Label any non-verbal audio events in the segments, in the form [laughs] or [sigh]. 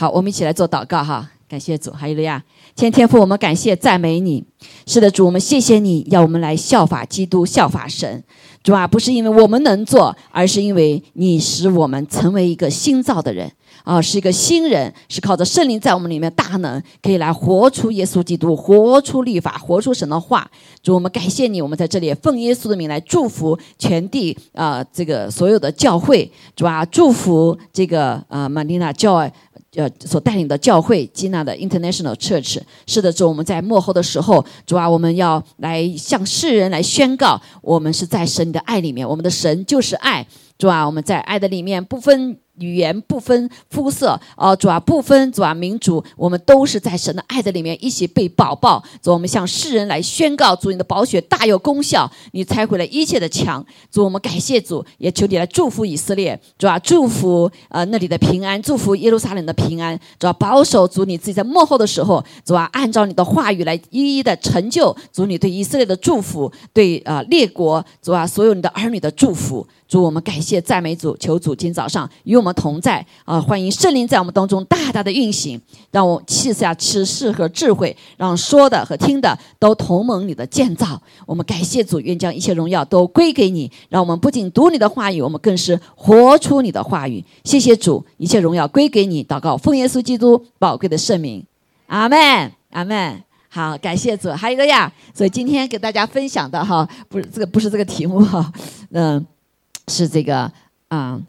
好，我们一起来做祷告哈，感谢主，哈利路亚。天天父，我们感谢赞美你。是的，主，我们谢谢你，要我们来效法基督，效法神。主啊，不是因为我们能做，而是因为你使我们成为一个新造的人啊，是一个新人，是靠着圣灵在我们里面大能，可以来活出耶稣基督，活出律法，活出神的话。主，我们感谢你，我们在这里奉耶稣的名来祝福全地啊，这个所有的教会。主啊，祝福这个呃玛丽娜教。呃，所带领的教会，接纳的 International Church，是的，主，我们在幕后的时候，主啊，我们要来向世人来宣告，我们是在神的爱里面，我们的神就是爱，主啊，我们在爱的里面不分。语言不分肤色，哦，主啊，不分主啊，民族，我们都是在神的爱的里面一起被保抱。主，我们向世人来宣告，主你的宝血大有功效，你拆毁了一切的墙。主，我们感谢主，也求你来祝福以色列，主啊，祝福呃那里的平安，祝福耶路撒冷的平安。主啊，保守主你自己在幕后的时候，主啊，按照你的话语来一一的成就。主你对以色列的祝福，对啊列国，主啊所有你的儿女的祝福。主，我们感谢赞美主，求主今早上与我们同在啊！欢迎圣灵在我们当中大大的运行，让我气下启示和智慧，让说的和听的都同盟你的建造。我们感谢主，愿将一切荣耀都归给你。让我们不仅读你的话语，我们更是活出你的话语。谢谢主，一切荣耀归给你。祷告，奉耶稣基督宝贵的圣名，阿门，阿门。好，感谢主。还有一个呀，所以今天给大家分享的哈，不是这个，不是这个题目哈，嗯。是这个啊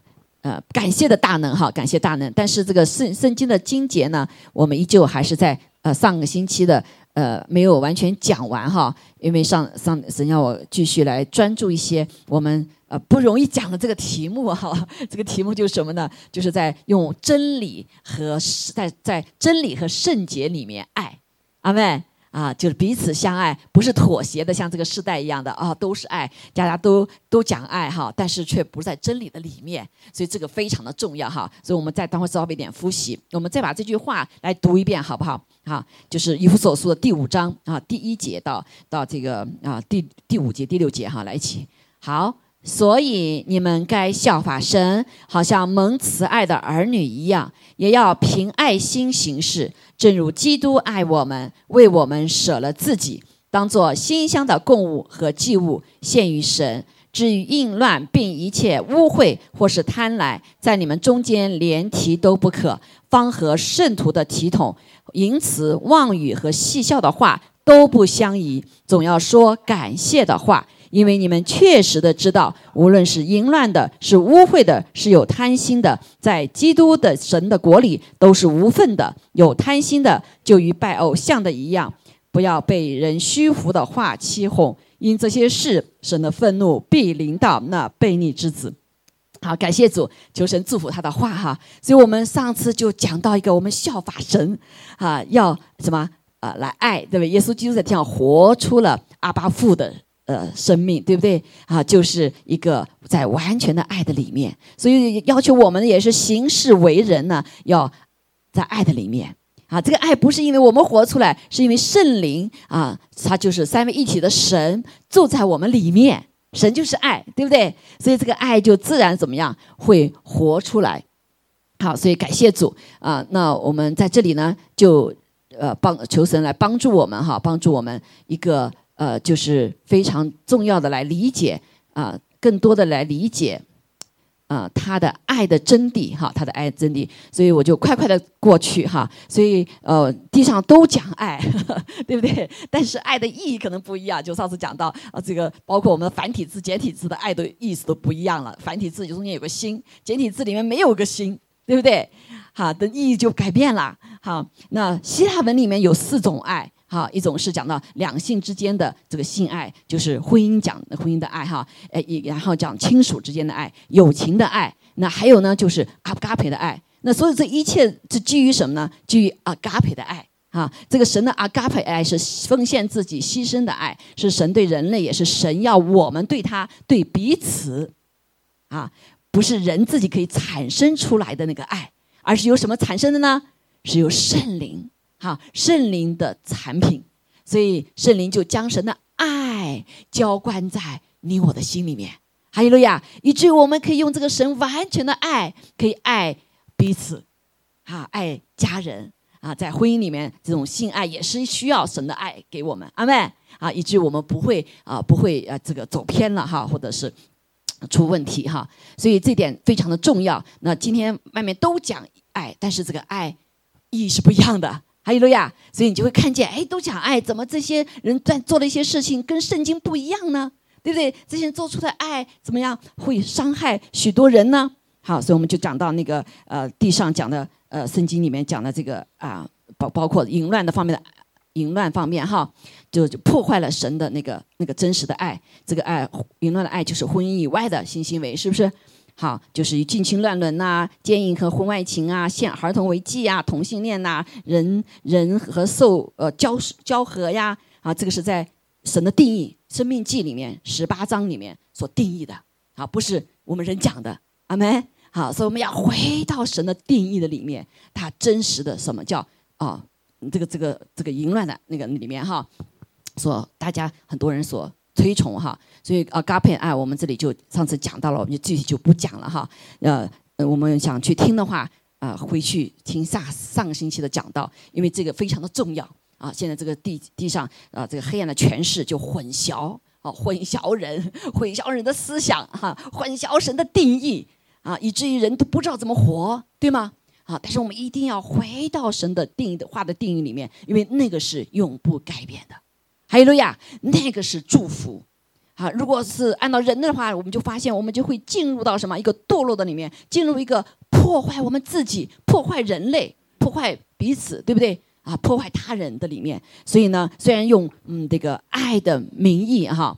呃感谢的大能哈，感谢大能。但是这个圣圣经的经节呢，我们依旧还是在呃上个星期的呃没有完全讲完哈，因为上上神要我继续来专注一些我们呃不容易讲的这个题目哈。[laughs] 这个题目就是什么呢？就是在用真理和在在真理和圣洁里面爱，阿妹。啊，就是彼此相爱，不是妥协的，像这个时代一样的啊，都是爱，大家都都讲爱哈，但是却不在真理的里面，所以这个非常的重要哈。所以我们再等会稍微一点复习，我们再把这句话来读一遍，好不好？好，就是以弗所书的第五章啊，第一节到到这个啊第第五节、第六节哈，来一起好。所以你们该效法神，好像蒙慈爱的儿女一样，也要凭爱心行事，正如基督爱我们，为我们舍了自己，当作馨香的供物和祭物献于神。至于淫乱并一切污秽或是贪婪，在你们中间连提都不可，方和圣徒的体统、淫词、妄语和戏笑的话都不相宜，总要说感谢的话。因为你们确实的知道，无论是淫乱的，是污秽的，是有贪心的，在基督的神的国里都是无份的。有贪心的，就与拜偶像的一样。不要被人虚浮的话欺哄，因这些事，神的愤怒必临到那悖逆之子。好，感谢主，求神祝福他的话哈。所以我们上次就讲到一个，我们效法神啊，要什么啊？来爱，对不对？耶稣基督在天上活出了阿巴父的。呃，生命对不对啊？就是一个在完全的爱的里面，所以要求我们也是行事为人呢，要在爱的里面啊。这个爱不是因为我们活出来，是因为圣灵啊，他就是三位一体的神住在我们里面，神就是爱，对不对？所以这个爱就自然怎么样会活出来。好，所以感谢主啊。那我们在这里呢，就呃帮求神来帮助我们哈，帮助我们一个。呃，就是非常重要的来理解啊，更多的来理解啊，他的爱的真谛哈，他的爱的真谛，所以我就快快的过去哈，所以呃，地上都讲爱，[laughs] 对不对？但是爱的意义可能不一样，就上次讲到啊，这个包括我们的繁体字、简体字的爱的意思都不一样了。繁体字中间有个心，简体字里面没有个心，对不对？好，的意义就改变了。好，那希腊文里面有四种爱。好，一种是讲到两性之间的这个性爱，就是婚姻讲婚姻的爱哈，哎，然后讲亲属之间的爱、友情的爱。那还有呢，就是阿嘎培的爱。那所有这一切是基于什么呢？基于阿嘎培的爱啊。这个神的阿嘎培爱是奉献自己、牺牲的爱，是神对人类，也是神要我们对他、对彼此啊，不是人自己可以产生出来的那个爱，而是由什么产生的呢？是由圣灵。好，圣灵的产品，所以圣灵就将神的爱浇灌在你我的心里面，哈利路亚，以至于我们可以用这个神完全的爱，可以爱彼此，啊，爱家人啊，在婚姻里面这种性爱也是需要神的爱给我们，阿妹啊，以至于我们不会啊，不会啊，这个走偏了哈，或者是出问题哈。所以这点非常的重要。那今天外面都讲爱，但是这个爱意义是不一样的。哈利路亚！所以你就会看见，哎，都讲爱，怎么这些人在做的一些事情跟圣经不一样呢？对不对？这些人做出的爱怎么样，会伤害许多人呢？好，所以我们就讲到那个呃，地上讲的呃，圣经里面讲的这个啊，包包括淫乱的方面的淫乱方面哈，就就破坏了神的那个那个真实的爱。这个爱淫乱的爱就是婚姻以外的性行为，是不是？好，就是以近亲乱伦呐、奸淫和婚外情啊、陷儿童为妓啊、同性恋呐、人人和兽呃交交合呀啊，这个是在神的定义《生命记》里面十八章里面所定义的啊，不是我们人讲的，阿门。好，所以我们要回到神的定义的里面，它真实的什么叫啊？这个这个这个淫乱的那个里面哈，所大家很多人所。推崇哈，所以啊，嘎配爱，我们这里就上次讲到了，我们就具体就不讲了哈。呃，我们想去听的话啊，回去听上上个星期的讲道，因为这个非常的重要啊。现在这个地地上啊，这个黑暗的权势就混淆啊，混淆人，[laughs] 混淆人的思想哈，混淆神的定义啊，以至于人都不知道怎么活，对吗？啊，但是我们一定要回到神的定义的话的定义里面，因为那个是永不改变的。哈利路亚，那个是祝福，啊，如果是按照人类的话，我们就发现我们就会进入到什么一个堕落的里面，进入一个破坏我们自己、破坏人类、破坏彼此，对不对？啊，破坏他人的里面。所以呢，虽然用嗯这个爱的名义哈，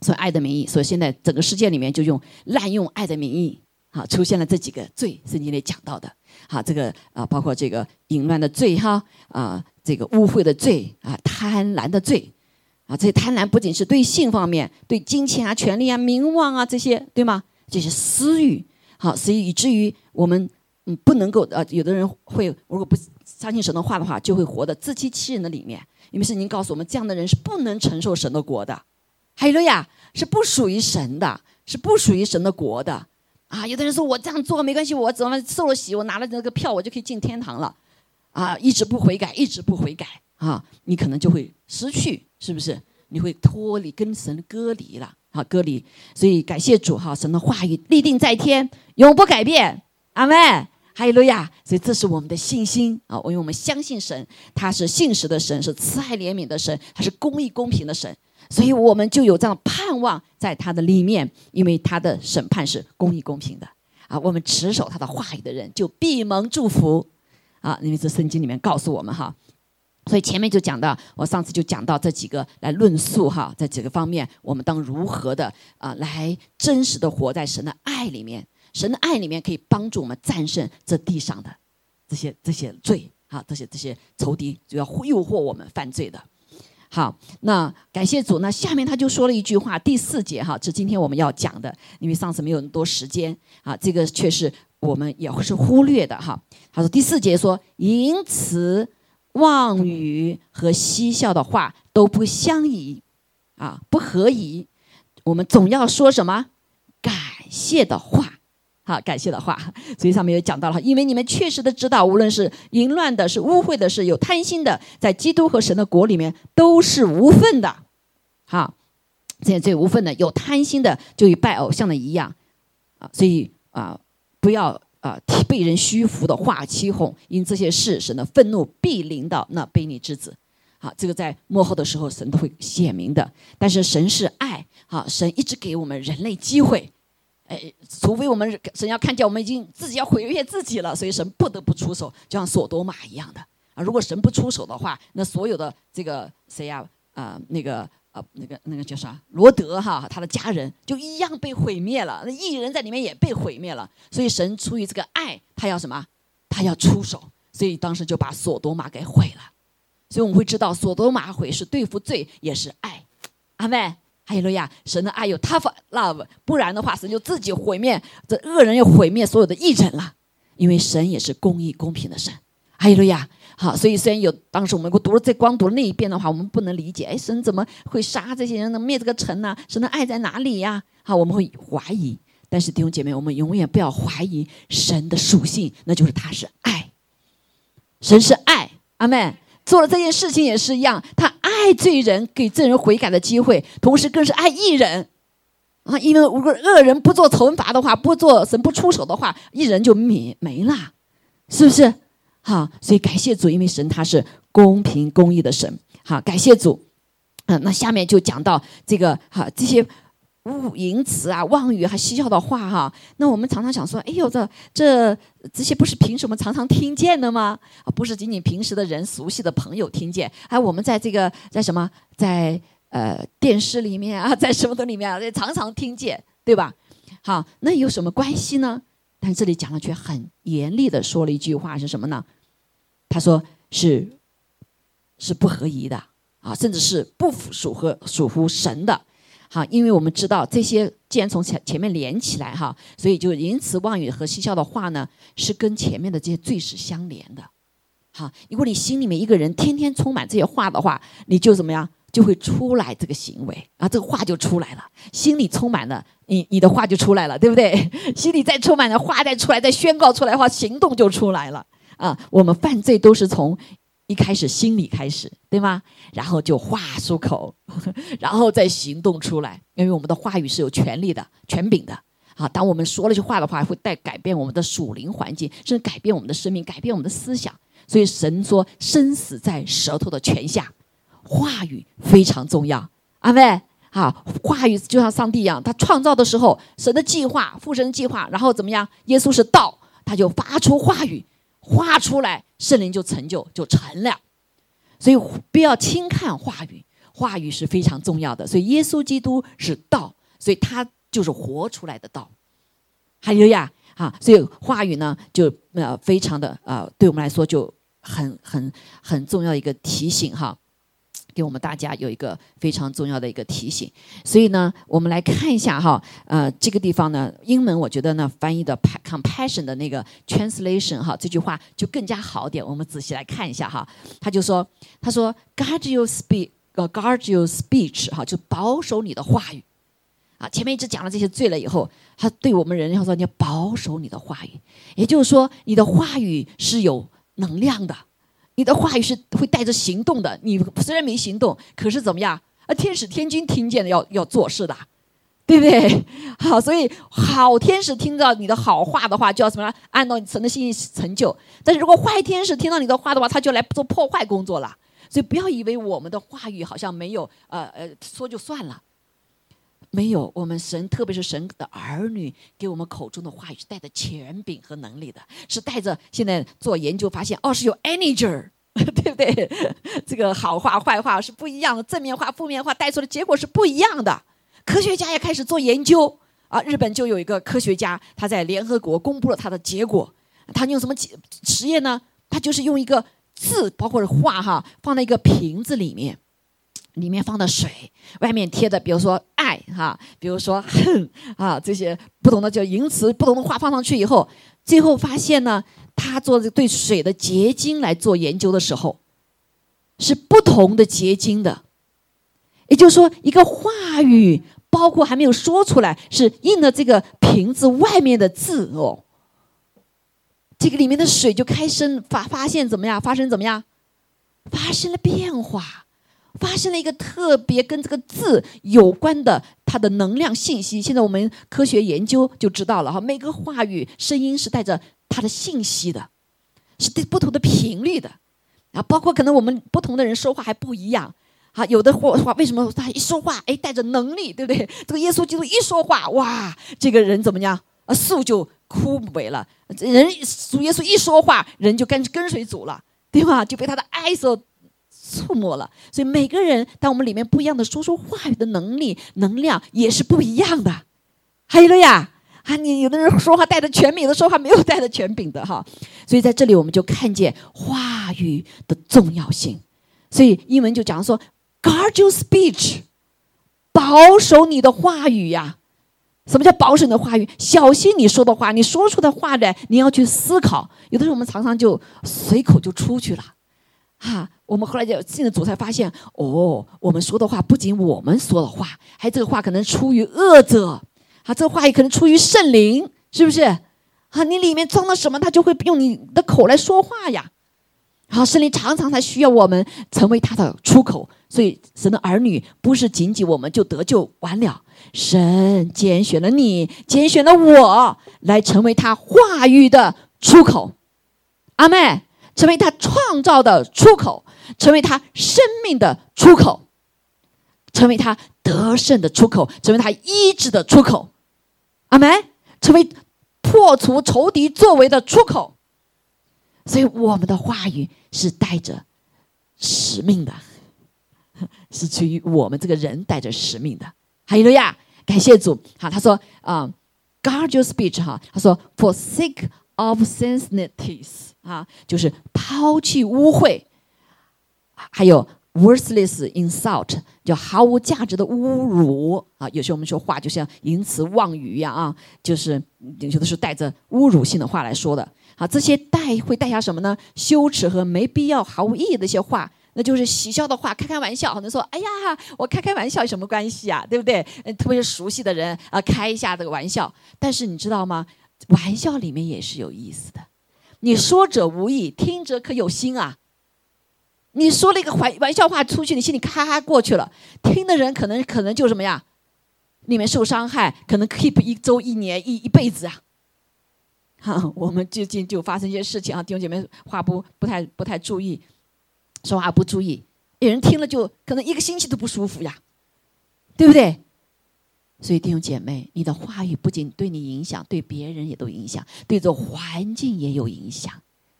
所以爱的名义，所以现在整个世界里面就用滥用爱的名义，啊，出现了这几个罪，圣经里讲到的，好，这个啊，包括这个淫乱的罪哈，啊。这个污秽的罪啊，贪婪的罪啊，这些贪婪不仅是对性方面，对金钱啊、权利啊、名望啊这些，对吗？这些私欲，好，所以以至于我们嗯不能够呃，有的人会如果不相信神的话的话，就会活得自欺欺人的里面。因为圣经告诉我们，这样的人是不能承受神的国的。还有了呀，是不属于神的，是不属于神的国的啊。有的人说我这样做没关系，我怎么受了洗，我拿了那个票，我就可以进天堂了。啊，一直不悔改，一直不悔改啊，你可能就会失去，是不是？你会脱离跟神割离了啊，割离。所以感谢主哈，神的话语立定在天，永不改变。阿门，哈利路亚。所以这是我们的信心啊，因为我们相信神，他是信实的神，是慈爱怜悯的神，他是公义公平的神，所以我们就有这样盼望在他的里面，因为他的审判是公义公平的啊。我们持守他的话语的人就闭蒙祝福。啊，因为这圣经里面告诉我们哈，所以前面就讲到，我上次就讲到这几个来论述哈，在几个方面，我们当如何的啊，来真实的活在神的爱里面，神的爱里面可以帮助我们战胜这地上的这些这些罪啊，这些这些仇敌就要诱惑我们犯罪的。好，那感谢主，那下面他就说了一句话，第四节哈，是今天我们要讲的，因为上次没有那么多时间啊，这个却是。我们也是忽略的哈。他说第四节说，淫词妄语和嬉笑的话都不相宜，啊，不合宜。我们总要说什么感谢的话，好，感谢的话。所以上面有讲到了，因为你们确实的知道，无论是淫乱的，是污秽的，是有贪心的，在基督和神的国里面都是无份的。好，这些最无份的，有贪心的，就与拜偶像的一样，啊，所以啊。不要啊，被人虚浮的话欺哄，因这些事，神的愤怒必临到那卑劣之子。好，这个在幕后的时候，神都会显明的。但是神是爱，好，神一直给我们人类机会。哎，除非我们神要看见我们已经自己要毁灭自己了，所以神不得不出手，就像索多玛一样的啊。如果神不出手的话，那所有的这个谁呀啊那个啊。那个那个叫啥？罗德哈，他的家人就一样被毁灭了。那异人在里面也被毁灭了。所以神出于这个爱，他要什么？他要出手。所以当时就把索多玛给毁了。所以我们会知道，索多玛毁是对付罪，也是爱。阿妹，哈利路亚！神的爱有 tough love，不然的话，神就自己毁灭这恶人，要毁灭所有的异人了。因为神也是公义公平的神。哈利路亚。好，所以虽然有当时我们我读了这光读了那一遍的话，我们不能理解，哎，神怎么会杀这些人，能灭这个城呢？神的爱在哪里呀？好，我们会怀疑。但是弟兄姐妹，我们永远不要怀疑神的属性，那就是他是爱，神是爱，阿妹做了这件事情也是一样，他爱罪人，给罪人悔改的机会，同时更是爱艺人啊。因为如果恶人不做惩罚的话，不做神不出手的话，艺人就没没了，是不是？好，所以感谢主，因为神他是公平公义的神。好，感谢主。嗯，那下面就讲到这个好这些。误淫词啊，妄语还嬉笑的话哈，那我们常常想说，哎呦，这这这些不是平时我们常常听见的吗？啊，不是仅仅平时的人熟悉的朋友听见，还我们在这个在什么在呃电视里面啊，在什么的里面啊，常常听见，对吧？好，那有什么关系呢？但这里讲了却很严厉的说了一句话是什么呢？他说是是不合宜的啊，甚至是不属和属乎神的。好，因为我们知道这些既然从前前面连起来哈，所以就淫词妄语和嬉笑的话呢，是跟前面的这些罪是相连的。好，如果你心里面一个人天天充满这些话的话，你就怎么样，就会出来这个行为啊，这个话就出来了。心里充满了，你你的话就出来了，对不对？[laughs] 心里再充满了话再出来，再宣告出来的话，行动就出来了啊。我们犯罪都是从。一开始心里开始，对吗？然后就话出口，[laughs] 然后再行动出来。因为我们的话语是有权利的、权柄的。啊，当我们说了句话的话，会带改变我们的属灵环境，甚至改变我们的生命，改变我们的思想。所以神说：“生死在舌头的权下。”话语非常重要。阿妹，啊，话语就像上帝一样，他创造的时候，神的计划、父神计划，然后怎么样？耶稣是道，他就发出话语。画出来，圣灵就成就就成了，所以不要轻看话语，话语是非常重要的。所以耶稣基督是道，所以他就是活出来的道。还有呀，啊，所以话语呢，就呃非常的呃，对我们来说就很很很重要一个提醒哈。给我们大家有一个非常重要的一个提醒，所以呢，我们来看一下哈，呃，这个地方呢，英文我觉得呢翻译的 compassion 的那个 translation 哈，这句话就更加好点。我们仔细来看一下哈，他就说，他说 guard your speech，呃，guard your speech 哈，就保守你的话语啊。前面一直讲了这些罪了以后，他对我们人要说你要保守你的话语，也就是说你的话语是有能量的。你的话语是会带着行动的。你虽然没行动，可是怎么样？啊，天使天君听见了要要做事的，对不对？好，所以好天使听到你的好话的话，就要什么？按照神的心意成就。但是如果坏天使听到你的话的话，他就来做破坏工作了。所以不要以为我们的话语好像没有，呃呃，说就算了。没有，我们神，特别是神的儿女，给我们口中的话语是带着权柄和能力的，是带着。现在做研究发现，哦，是有 energy，[laughs] 对不对？[laughs] 这个好话坏话是不一样的，正面话负面话带出的结果是不一样的。科学家也开始做研究啊，日本就有一个科学家，他在联合国公布了他的结果。他用什么实验呢？他就是用一个字，包括是话哈，放在一个瓶子里面。里面放的水，外面贴的，比如说哈，比如说恨啊，这些不同的叫淫词，不同的话放上去以后，最后发现呢，他做这对水的结晶来做研究的时候，是不同的结晶的，也就是说，一个话语包括还没有说出来，是印的这个瓶子外面的字哦，这个里面的水就开生发发现怎么样？发生怎么样？发生了变化。发生了一个特别跟这个字有关的它的能量信息。现在我们科学研究就知道了哈，每个话语声音是带着它的信息的，是对不同的频率的啊。包括可能我们不同的人说话还不一样啊。有的话话为什么他一说话哎带着能力，对不对？这个耶稣基督一说话哇，这个人怎么样啊？树就枯萎了。人主耶稣一说话，人就跟跟随主了，对吧？就被他的爱所。触摸了，所以每个人，当我们里面不一样的说出话语的能力、能量也是不一样的。还有了呀，啊，你有的人说话带着权柄，有的说话没有带着权柄的哈。所以在这里我们就看见话语的重要性。所以英文就讲说，guard your speech，保守你的话语呀。什么叫保守你的话语？小心你说的话，你说出的话来，你要去思考。有的时候我们常常就随口就出去了。哈，我们后来就进了主才发现，哦，我们说的话不仅我们说的话，还这个话可能出于恶者，啊，这个话也可能出于圣灵，是不是？啊，你里面装了什么，他就会用你的口来说话呀。好，圣灵常常才需要我们成为他的出口，所以神的儿女不是仅仅我们就得救完了，神拣选了你，拣选了我，来成为他话语的出口，阿妹，成为他创造的出口，成为他生命的出口，成为他得胜的出口，成为他医治的出口，阿门，成为破除仇敌作为的出口。所以我们的话语是带着使命的，是出于我们这个人带着使命的。哈利路亚，感谢主。好，他说啊，guard your speech 哈，他说 for sake of sincerity 啊，就是抛弃污秽，还有 worthless insult，就毫无价值的侮辱啊。有时候我们说话就像淫词妄语一样啊，就是有的时候带着侮辱性的话来说的。啊，这些带会带下什么呢？羞耻和没必要、毫无意义的一些话，那就是喜笑的话，开开玩笑。可能说：“哎呀，我开开玩笑有什么关系啊？对不对？”嗯，特别是熟悉的人啊，开一下这个玩笑。但是你知道吗？玩笑里面也是有意思的。你说者无意，听者可有心啊。你说了一个玩玩笑话出去，你心里咔咔过去了，听的人可能可能就什么呀？里面受伤害，可能 keep 一周、一年、一一辈子啊。哈，我们最近就发生一些事情啊，弟兄姐妹话不不太不太注意，说话不注意，有人听了就可能一个星期都不舒服呀，对不对？所以弟兄姐妹，你的话语不仅对你影响，对别人也都影响，对这环境也有影响。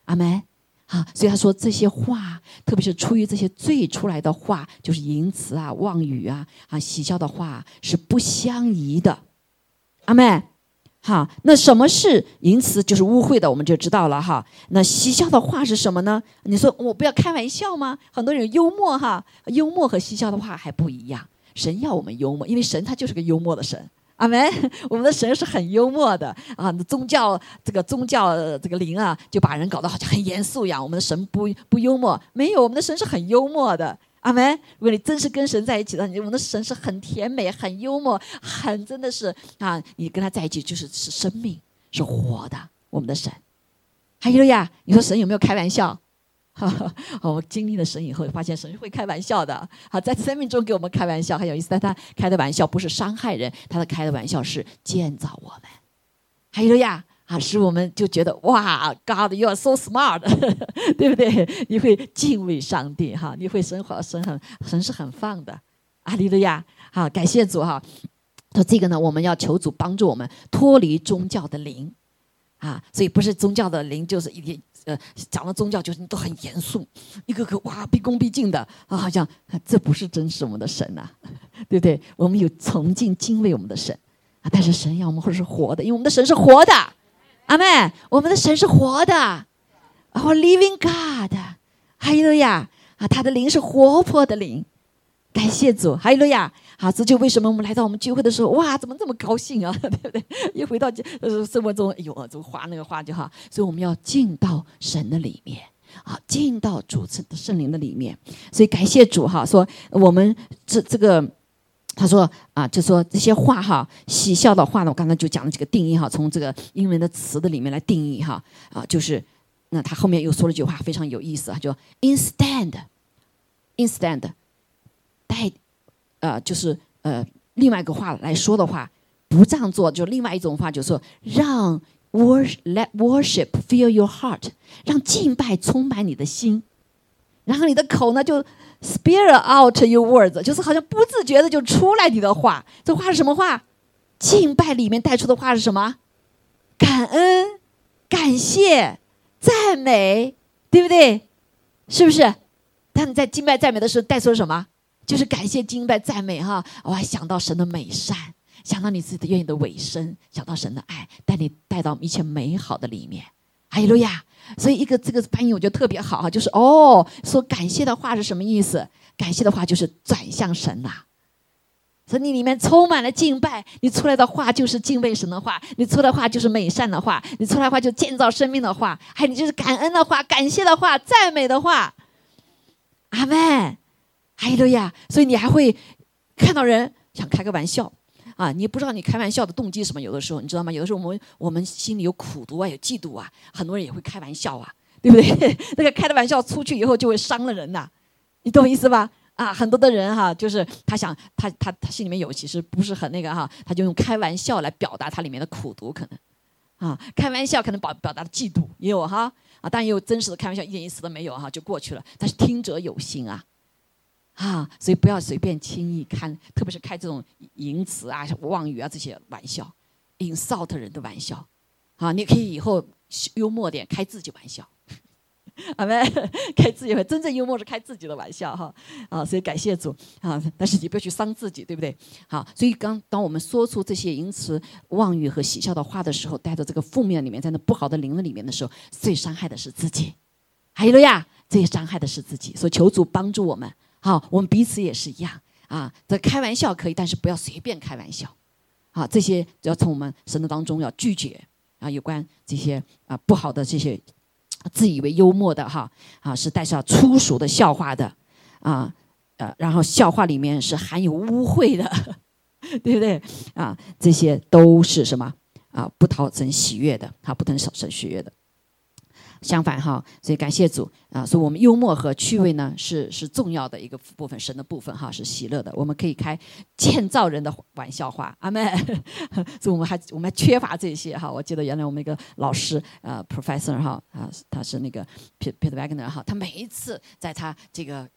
阿门。哈，所以他说这些话，特别是出于这些罪出来的话，就是淫词啊、妄语啊、啊喜笑的话，是不相宜的。阿妹。好，那什么是淫词？就是污秽的，我们就知道了哈。那嬉笑的话是什么呢？你说我不要开玩笑吗？很多人幽默哈，幽默和嬉笑的话还不一样。神要我们幽默，因为神他就是个幽默的神。阿门。[laughs] 我们的神是很幽默的啊。宗教这个宗教这个灵啊，就把人搞得好像很严肃一样。我们的神不不幽默，没有，我们的神是很幽默的。阿门！如果你真是跟神在一起的，你我们的神是很甜美、很幽默、很真的是啊！你跟他在一起就是是生命，是活的。我们的神，还有呀，你说神有没有开玩笑？[laughs] 好我经历了神以后，发现神会开玩笑的。好，在生命中给我们开玩笑很有意思，但他开的玩笑不是伤害人，他的开的玩笑是建造我们。还有呀。啊，使我们就觉得哇，God，you are so smart，[laughs] 对不对？你会敬畏上帝哈，你会生活神很神是很放的，阿利路亚！好，感谢主哈。说这个呢，我们要求主帮助我们脱离宗教的灵啊，所以不是宗教的灵，就是一定呃讲了宗教就是都很严肃，一个个哇毕恭毕敬的啊，好像这不是真实我们的神呐，[laughs] 对不对？我们有崇敬敬畏我们的神啊，但是神要我们或者是活的，因为我们的神是活的。阿妹，我们的神是活的，Our living God，还有呀啊！他的灵是活泼的灵，感谢主，哈利路亚！好，这就为什么我们来到我们聚会的时候，哇，怎么这么高兴啊？[laughs] 对不对？一回到呃生活中，哎呦，这个话那个话就好，所以我们要进到神的里面啊，进到主的圣灵的里面。所以感谢主哈，说我们这这个。他说啊，就说这些话哈，喜笑的话呢，我刚才就讲了几个定义哈，从这个英文的词的里面来定义哈啊，就是那他后面又说了句话非常有意思啊，就 instead，instead 带呃就是呃另外一个话来说的话，不这样做，就另外一种话，就是说让 worship let worship fill your heart，让敬拜充满你的心，然后你的口呢就。Spill out your words，就是好像不自觉的就出来你的话。这话是什么话？敬拜里面带出的话是什么？感恩、感谢、赞美，对不对？是不是？当你在敬拜赞美的时候，带出了什么？就是感谢、敬拜、赞美哈！我还想到神的美善，想到你自己的愿意的尾声，想到神的爱，带你带到一切美好的里面。哈利路亚！所以一个这个翻译我觉得特别好哈，就是哦，说感谢的话是什么意思？感谢的话就是转向神呐。所以你里面充满了敬拜，你出来的话就是敬畏神的话，你出来的话就是美善的话，你出来的话就建造生命的话，还有你就是感恩的话、感谢的话、赞美的话。阿门，哈利路亚！所以你还会看到人想开个玩笑。啊，你不知道你开玩笑的动机什么？有的时候你知道吗？有的时候我们我们心里有苦毒啊，有嫉妒啊，很多人也会开玩笑啊，对不对？[laughs] 那个开的玩笑出去以后就会伤了人呐，你懂我意思吧？啊，很多的人哈，就是他想他他他心里面有，其实不是很那个哈，他就用开玩笑来表达他里面的苦读，可能啊，开玩笑可能表表达的嫉妒也有哈啊，但也有真实的开玩笑，一点意思都没有哈，就过去了。但是听者有心啊，啊，所以不要随便轻易开，特别是开这种淫词啊、妄语啊这些玩笑，insult 人的玩笑，啊，你可以以后幽默点，开自己玩笑。阿妹开自己玩真正幽默是开自己的玩笑哈啊，所以感谢主啊，但是你不要去伤自己，对不对？好，所以刚当我们说出这些淫词妄语和喜笑的话的时候，带着这个负面里面，在那不好的灵的里面的时候，最伤害的是自己。还有了呀，最伤害的是自己。所以求主帮助我们，好，我们彼此也是一样啊。这开玩笑可以，但是不要随便开玩笑。好，这些要从我们神的当中要拒绝啊，有关这些啊不好的这些。自以为幽默的哈啊，是带上粗俗的笑话的啊呃，然后笑话里面是含有污秽的，[laughs] 对不对啊？这些都是什么啊？不讨神喜悦的，哈，不讨神喜悦的。相反哈，所以感谢主啊！所以我们幽默和趣味呢，是是重要的一个部分，神的部分哈，是喜乐的。我们可以开建造人的玩笑话，阿妹。[laughs] 所以我们还我们还缺乏这些哈。我记得原来我们一个老师呃，professor 哈啊，他是那个 Peter Wagner 哈，他每一次在他这个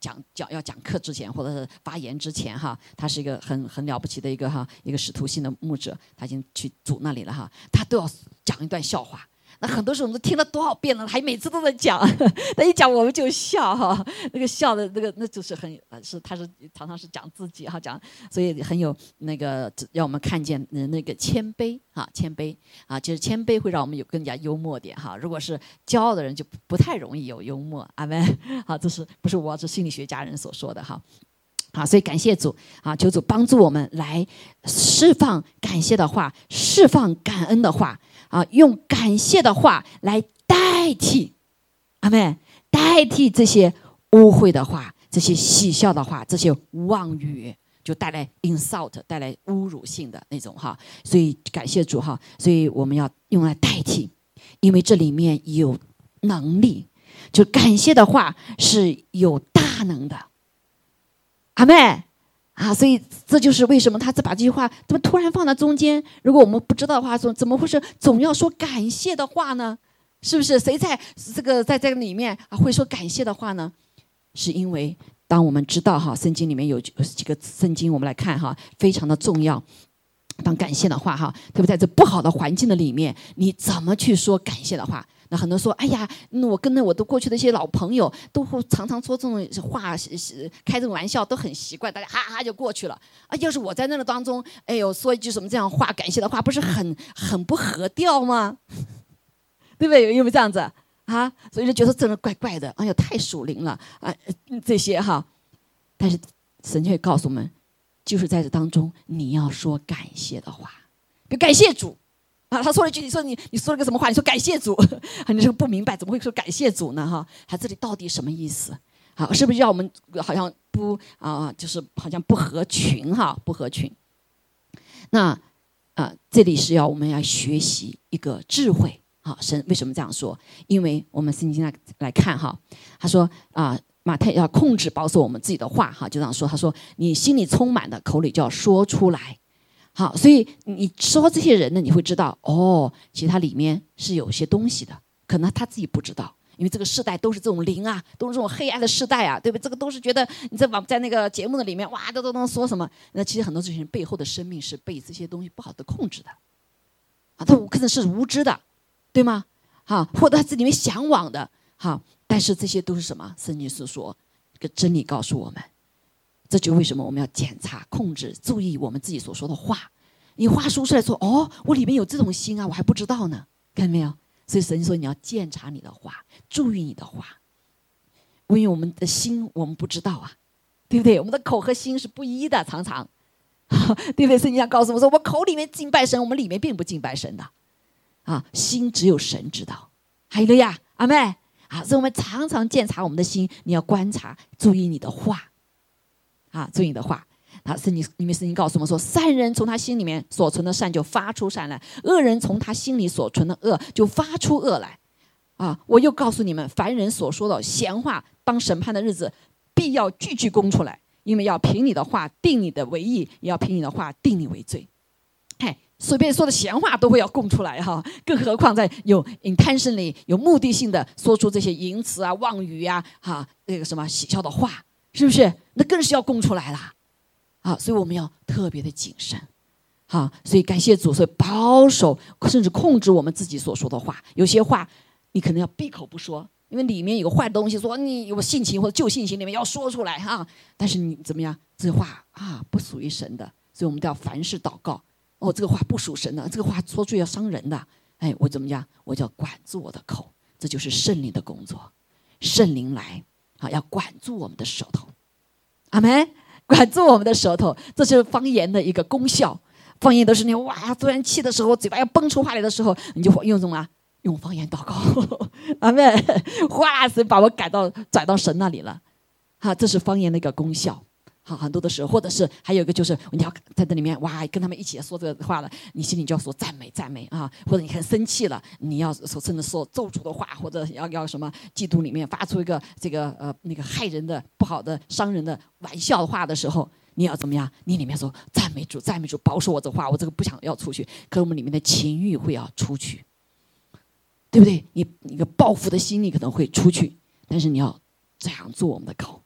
讲讲要讲课之前或者是发言之前哈，他是一个很很了不起的一个哈一个使徒性的牧者，他已经去主那里了哈，他都要讲一段笑话。那很多时候我们都听了多少遍了，还每次都在讲，[laughs] 他一讲我们就笑哈，[laughs] 那个笑的那个那就是很是他是常常是讲自己哈讲，所以很有那个让我们看见那个谦卑哈谦卑啊，就是谦卑会让我们有更加幽默点哈。如果是骄傲的人就不太容易有幽默，阿门。好，[laughs] 这是不是我是心理学家人所说的哈？好，所以感谢主啊，求主帮助我们来释放感谢的话，释放感恩的话。啊，用感谢的话来代替，阿妹，代替这些污秽的话，这些嬉笑的话，这些妄语，就带来 insult，带来侮辱性的那种哈。所以感谢主哈，所以我们要用来代替，因为这里面有能力，就感谢的话是有大能的，阿妹。啊，所以这就是为什么他这把这句话怎么突然放到中间？如果我们不知道的话，说怎么会是总要说感谢的话呢？是不是？谁在这个在这个里面啊会说感谢的话呢？是因为当我们知道哈，圣经里面有几个圣经，我们来看哈，非常的重要。当感谢的话哈，特别在这不好的环境的里面，你怎么去说感谢的话？那很多说，哎呀，那我跟着我都过去的一些老朋友，都会常常说这种话，开这种玩笑都很习惯，大家哈哈就过去了。啊，要是我在那个当中，哎呦，说一句什么这样话，感谢的话，不是很很不合调吗？[laughs] 对不对？有没有这样子啊？所以就觉得真的怪怪的。哎呀，太属灵了啊，这些哈。但是神却告诉我们，就是在这当中，你要说感谢的话，比如感谢主。啊，他说了一句：“你说你你说了个什么话？你说感谢主，你说不明白，怎么会说感谢主呢？哈，他这里到底什么意思？好，是不是要我们好像不啊，就是好像不合群哈，不合群？那啊，这里是要我们要学习一个智慧。好，神为什么这样说？因为我们圣经来来看哈，他说啊，马太要控制保守我们自己的话哈，就这样说。他说，你心里充满的，口里就要说出来。”好，所以你说这些人呢，你会知道哦，其实它里面是有些东西的，可能他自己不知道，因为这个世代都是这种灵啊，都是这种黑暗的世代啊，对不对？这个都是觉得你在网在那个节目的里面，哇，都都能说什么？那其实很多这些人背后的生命是被这些东西不好的控制的，啊，他可能是无知的，对吗？哈，或者他这里面向往的，哈，但是这些都是什么？圣经是说，这个真理告诉我们。这就为什么我们要检查、控制、注意我们自己所说的话。你话说出来说，哦，我里面有这种心啊，我还不知道呢，看到没有？所以神说你要检查你的话，注意你的话，因为我们的心我们不知道啊，对不对？我们的口和心是不一的，常常，[laughs] 对不对？圣经上告诉我说，我口里面敬拜神，我们里面并不敬拜神的，啊，心只有神知道。还有呀，阿妹啊，所以我们常常检查我们的心，你要观察，注意你的话。啊，注意你的话，啊，圣经里面圣经告诉我们说，善人从他心里面所存的善就发出善来，恶人从他心里所存的恶就发出恶来。啊，我又告诉你们，凡人所说的闲话，当审判的日子，必要句句供出来，因为要凭你的话定你的为义，也要凭你的话定你为罪。嘿，随便说的闲话都会要供出来哈，更何况在有 intentionally 有目的性的说出这些淫词啊、妄语呀、哈那个什么喜笑的话，是不是？那更是要供出来啦。啊，所以我们要特别的谨慎。好，所以感谢主，所以保守甚至控制我们自己所说的话。有些话你可能要闭口不说，因为里面有个坏的东西，说你有性情或者旧性情里面要说出来哈。但是你怎么样？这话啊不属于神的，所以我们都要凡事祷告。哦，这个话不属神的，这个话说出去要伤人的。哎，我怎么样？我就要管住我的口，这就是圣灵的工作。圣灵来好，要管住我们的舌头。阿门，管住我们的舌头，这是方言的一个功效。方言都是你哇，突然气的时候，嘴巴要蹦出话来的时候，你就用什么？用方言祷告。阿门，哇塞，把我赶到转到神那里了。好，这是方言的一个功效。好，很多的时候，或者是还有一个就是你要在这里面哇，跟他们一起说这个话了，你心里就要说赞美赞美啊，或者你很生气了，你要说甚至说咒诅的话，或者要要什么嫉妒里面发出一个这个呃那个害人的不好的伤人的玩笑话的时候，你要怎么样？你里面说赞美主，赞美主，保守我这话，我这个不想要出去，可是我们里面的情欲会要出去，对不对？你一个报复的心理可能会出去，但是你要这样做我们的口。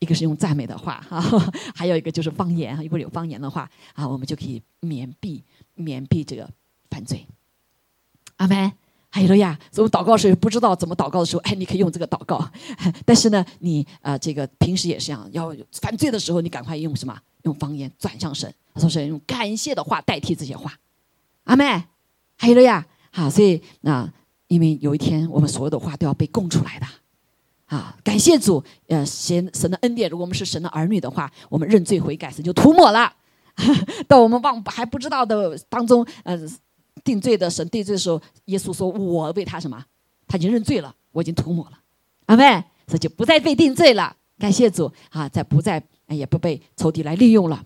一个是用赞美的话哈，[laughs] 还有一个就是方言哈。如果有方言的话啊，我们就可以免避免避这个犯罪。阿门，还有了呀。所以祷告时不知道怎么祷告的时候，哎，你可以用这个祷告。[laughs] 但是呢，你啊，这个平时也是这样，要犯罪的时候，你赶快用什么？用方言转向神，说是用感谢的话代替这些话。阿妹，还有了呀。好，所以那因为有一天我们所有的话都要被供出来的。啊，感谢主，呃，神神的恩典。如果我们是神的儿女的话，我们认罪悔改，神就涂抹了。[laughs] 到我们忘还不知道的当中，呃，定罪的神定罪的时候，耶稣说：“我为他什么？他已经认罪了，我已经涂抹了。”阿妹，这就不再被定罪了。感谢主，啊，再不再也不被仇敌来利用了。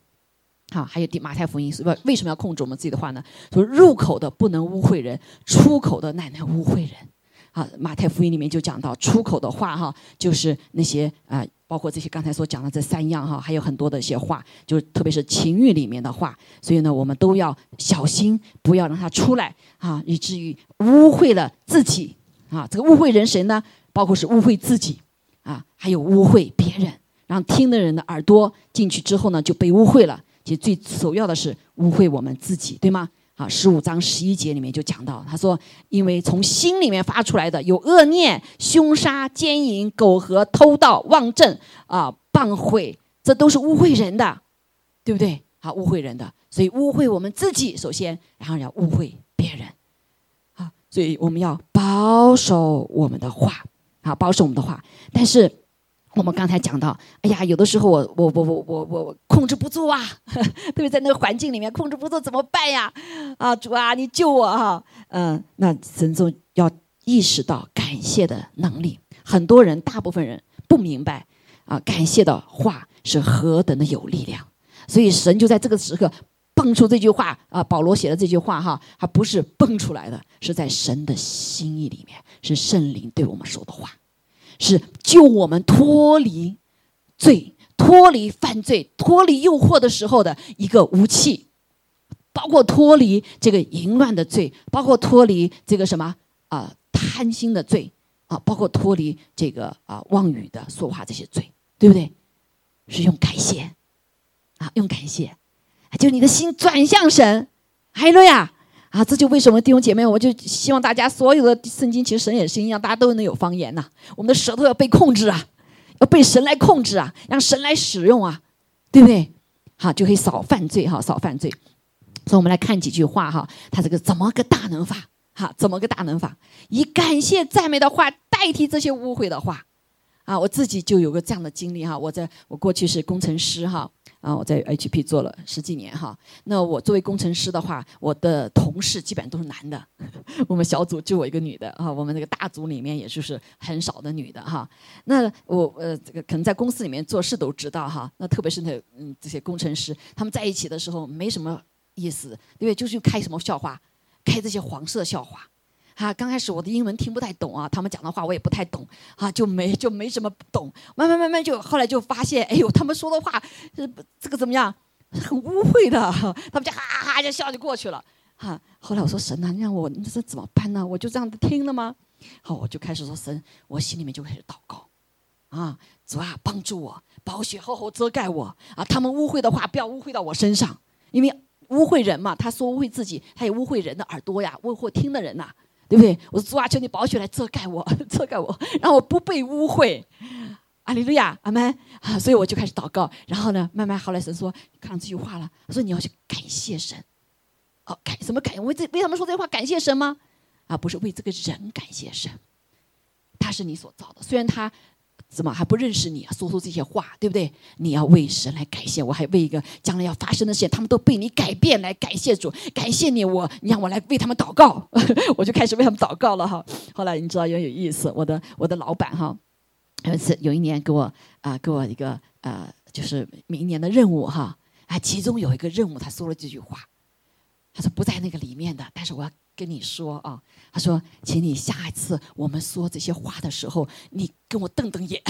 好，还有第马太福音是为为什么要控制我们自己的话呢？说入口的不能污秽人，出口的乃能污秽人。啊，马太福音里面就讲到出口的话哈，就是那些啊，包括这些刚才所讲的这三样哈，还有很多的一些话，就特别是情欲里面的话，所以呢，我们都要小心，不要让它出来啊，以至于污秽了自己啊。这个污秽人谁呢？包括是污秽自己啊，还有污秽别人，让听的人的耳朵进去之后呢，就被污秽了。其实最首要的是污秽我们自己，对吗？啊，十五章十一节里面就讲到，他说，因为从心里面发出来的有恶念、凶杀、奸淫、苟合、偷盗、妄政啊、谤毁，这都是污秽人的，对不对？好，污秽人的，所以污秽我们自己首先，然后要污秽别人，好，所以我们要保守我们的话，好，保守我们的话，但是。我们刚才讲到，哎呀，有的时候我我我我我我控制不住啊，[laughs] 特别在那个环境里面控制不住怎么办呀？啊，主啊，你救我哈！嗯，那神宗要意识到感谢的能力。很多人，大部分人不明白啊，感谢的话是何等的有力量。所以神就在这个时刻蹦出这句话啊，保罗写的这句话哈，它不是蹦出来的，是在神的心意里面，是圣灵对我们说的话。是救我们脱离罪、脱离犯罪、脱离诱惑的时候的一个武器，包括脱离这个淫乱的罪，包括脱离这个什么啊贪心的罪啊，包括脱离这个啊妄语的说话这些罪，对不对？是用感谢啊，用感谢，就你的心转向神，哈利路亚。啊，这就为什么弟兄姐妹，我就希望大家所有的圣经，其实神也是一样，大家都能有方言呐。我们的舌头要被控制啊，要被神来控制啊，让神来使用啊，对不对？好，就可以少犯罪哈，少犯罪。所以我们来看几句话哈，他这个怎么个大能法？哈，怎么个大能法？以感谢赞美的话代替这些污秽的话。啊，我自己就有个这样的经历哈，我在我过去是工程师哈。啊，我在 HP 做了十几年哈。那我作为工程师的话，我的同事基本都是男的。[laughs] 我们小组就我一个女的啊。我们那个大组里面也就是很少的女的哈。那我呃，这个可能在公司里面做事都知道哈。那特别是那嗯这些工程师，他们在一起的时候没什么意思，因为？就是开什么笑话，开这些黄色笑话。哈，刚开始我的英文听不太懂啊，他们讲的话我也不太懂，啊，就没就没什么懂。慢慢慢慢就后来就发现，哎呦，他们说的话，这这个怎么样，很污秽的，他们就哈哈就笑就过去了。哈，后来我说神啊，让我这怎么办呢？我就这样子听了吗？好，我就开始说神，我心里面就开始祷告，啊，主啊，帮助我，宝血厚厚遮盖我啊，他们污秽的话不要污秽到我身上，因为污秽人嘛，他说污秽自己，他也污秽人的耳朵呀，污秽听的人呐。对不对？我说主啊，求你宝血来遮盖我，[laughs] 遮盖我，让我不被污秽。阿里路亚，阿门。啊，所以我就开始祷告。然后呢，慢慢后来神说，看到这句话了，他说你要去感谢神。哦，感什么感？为这为什么说这话？感谢神吗？啊，不是为这个人感谢神，他是你所造的，虽然他。怎么还不认识你啊？说出这些话，对不对？你要为神来感谢，我还为一个将来要发生的事情，他们都被你改变来感谢主，感谢你，我你让我来为他们祷告，[laughs] 我就开始为他们祷告了哈。后来你知道也有意思，我的我的老板哈，有一次有一年给我啊给我一个呃就是明年的任务哈，啊其中有一个任务他说了这句话，他说不在那个里面的，但是我要。跟你说啊，他说，请你下一次我们说这些话的时候，你跟我瞪瞪眼。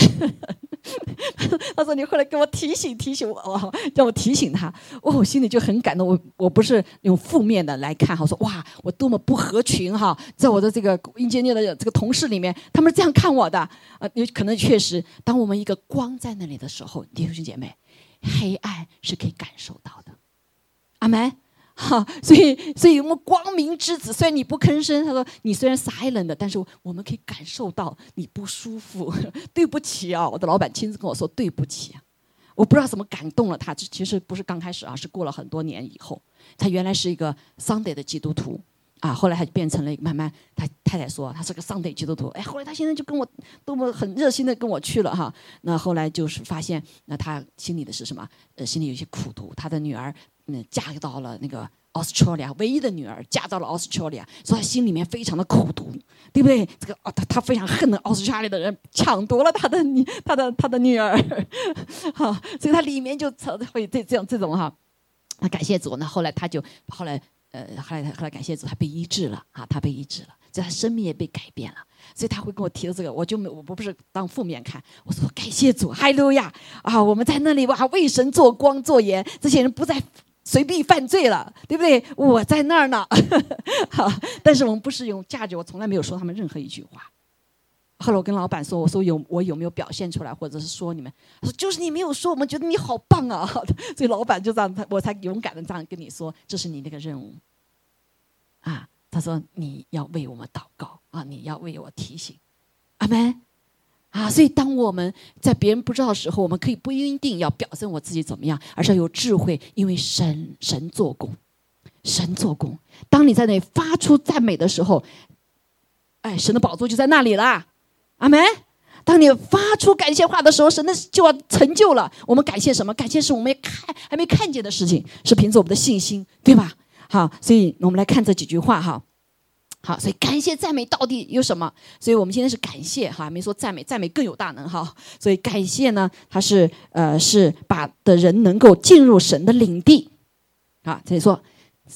[laughs] 他说你后来给我提醒提醒我，哦，叫我提醒他。哦，我心里就很感动。我我不是用负面的来看哈，说哇，我多么不合群哈，在我的这个阴间界的这个同事里面，他们是这样看我的。啊，有可能确实，当我们一个光在那里的时候，弟兄姐妹，黑暗是可以感受到的。阿门。哈，所以，所以我们光明之子，虽然你不吭声，他说你虽然 silent 的，但是我们可以感受到你不舒服。[laughs] 对不起啊，我的老板亲自跟我说对不起啊，我不知道怎么感动了他。这其实不是刚开始啊，是过了很多年以后，他原来是一个 Sunday 的基督徒啊，后来他就变成了慢慢，他太太说他是个 Sunday 基督徒，哎，后来他现在就跟我多么很热心的跟我去了哈。那后来就是发现，那他心里的是什么？呃，心里有些苦毒，他的女儿。嗯，嫁到了那个 Australia，唯一的女儿嫁到了 Australia，所以她心里面非常的苦毒，对不对？这个啊，她她非常恨的 Australia 的人抢夺了他的女，[laughs] 他的他的女儿，[laughs] 哈，所以她里面就会这这样这种哈。那感谢主，那后来他就后来呃，后来后来感谢主，他被医治了啊，他被医治了，所以他生命也被改变了。所以他会跟我提的这个，我就没我不是当负面看，我说感谢主，哈利路亚啊！我们在那里哇，为神做光做盐，这些人不再。随地犯罪了，对不对？我在那儿呢，[laughs] 好，但是我们不是用价值，我从来没有说他们任何一句话。后来我跟老板说，我说有我有没有表现出来，或者是说你们，他说就是你没有说，我们觉得你好棒啊，[laughs] 所以老板就这样，他我才勇敢的这样跟你说，这是你那个任务。啊，他说你要为我们祷告啊，你要为我提醒，阿门。啊，所以当我们在别人不知道的时候，我们可以不一定要表现我自己怎么样，而是要有智慧，因为神神做工，神做工。当你在那发出赞美的时候，哎，神的宝座就在那里啦，阿门。当你发出感谢话的时候，神的就要成就了。我们感谢什么？感谢是我们看还没看见的事情，是凭着我们的信心，对吧？好，所以我们来看这几句话哈。好，所以感谢赞美到底有什么？所以我们今天是感谢哈，没说赞美，赞美更有大能哈。所以感谢呢，它是呃是把的人能够进入神的领地啊。这里说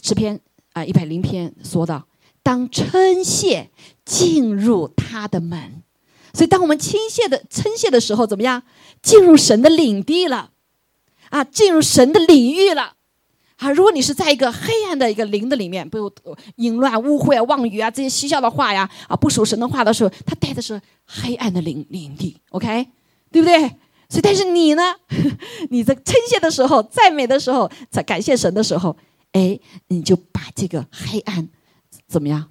诗篇啊一百零篇说到，当称谢进入他的门，所以当我们倾泻的称谢的时候，怎么样？进入神的领地了啊，进入神的领域了。啊，如果你是在一个黑暗的一个灵的里面，比如淫乱、污秽啊、妄语啊这些嬉笑的话呀，啊不属神的话的时候，他带的是黑暗的灵灵地，OK，对不对？所以，但是你呢，[laughs] 你在称谢的时候、赞美的时候、在感谢神的时候，哎，你就把这个黑暗怎么样，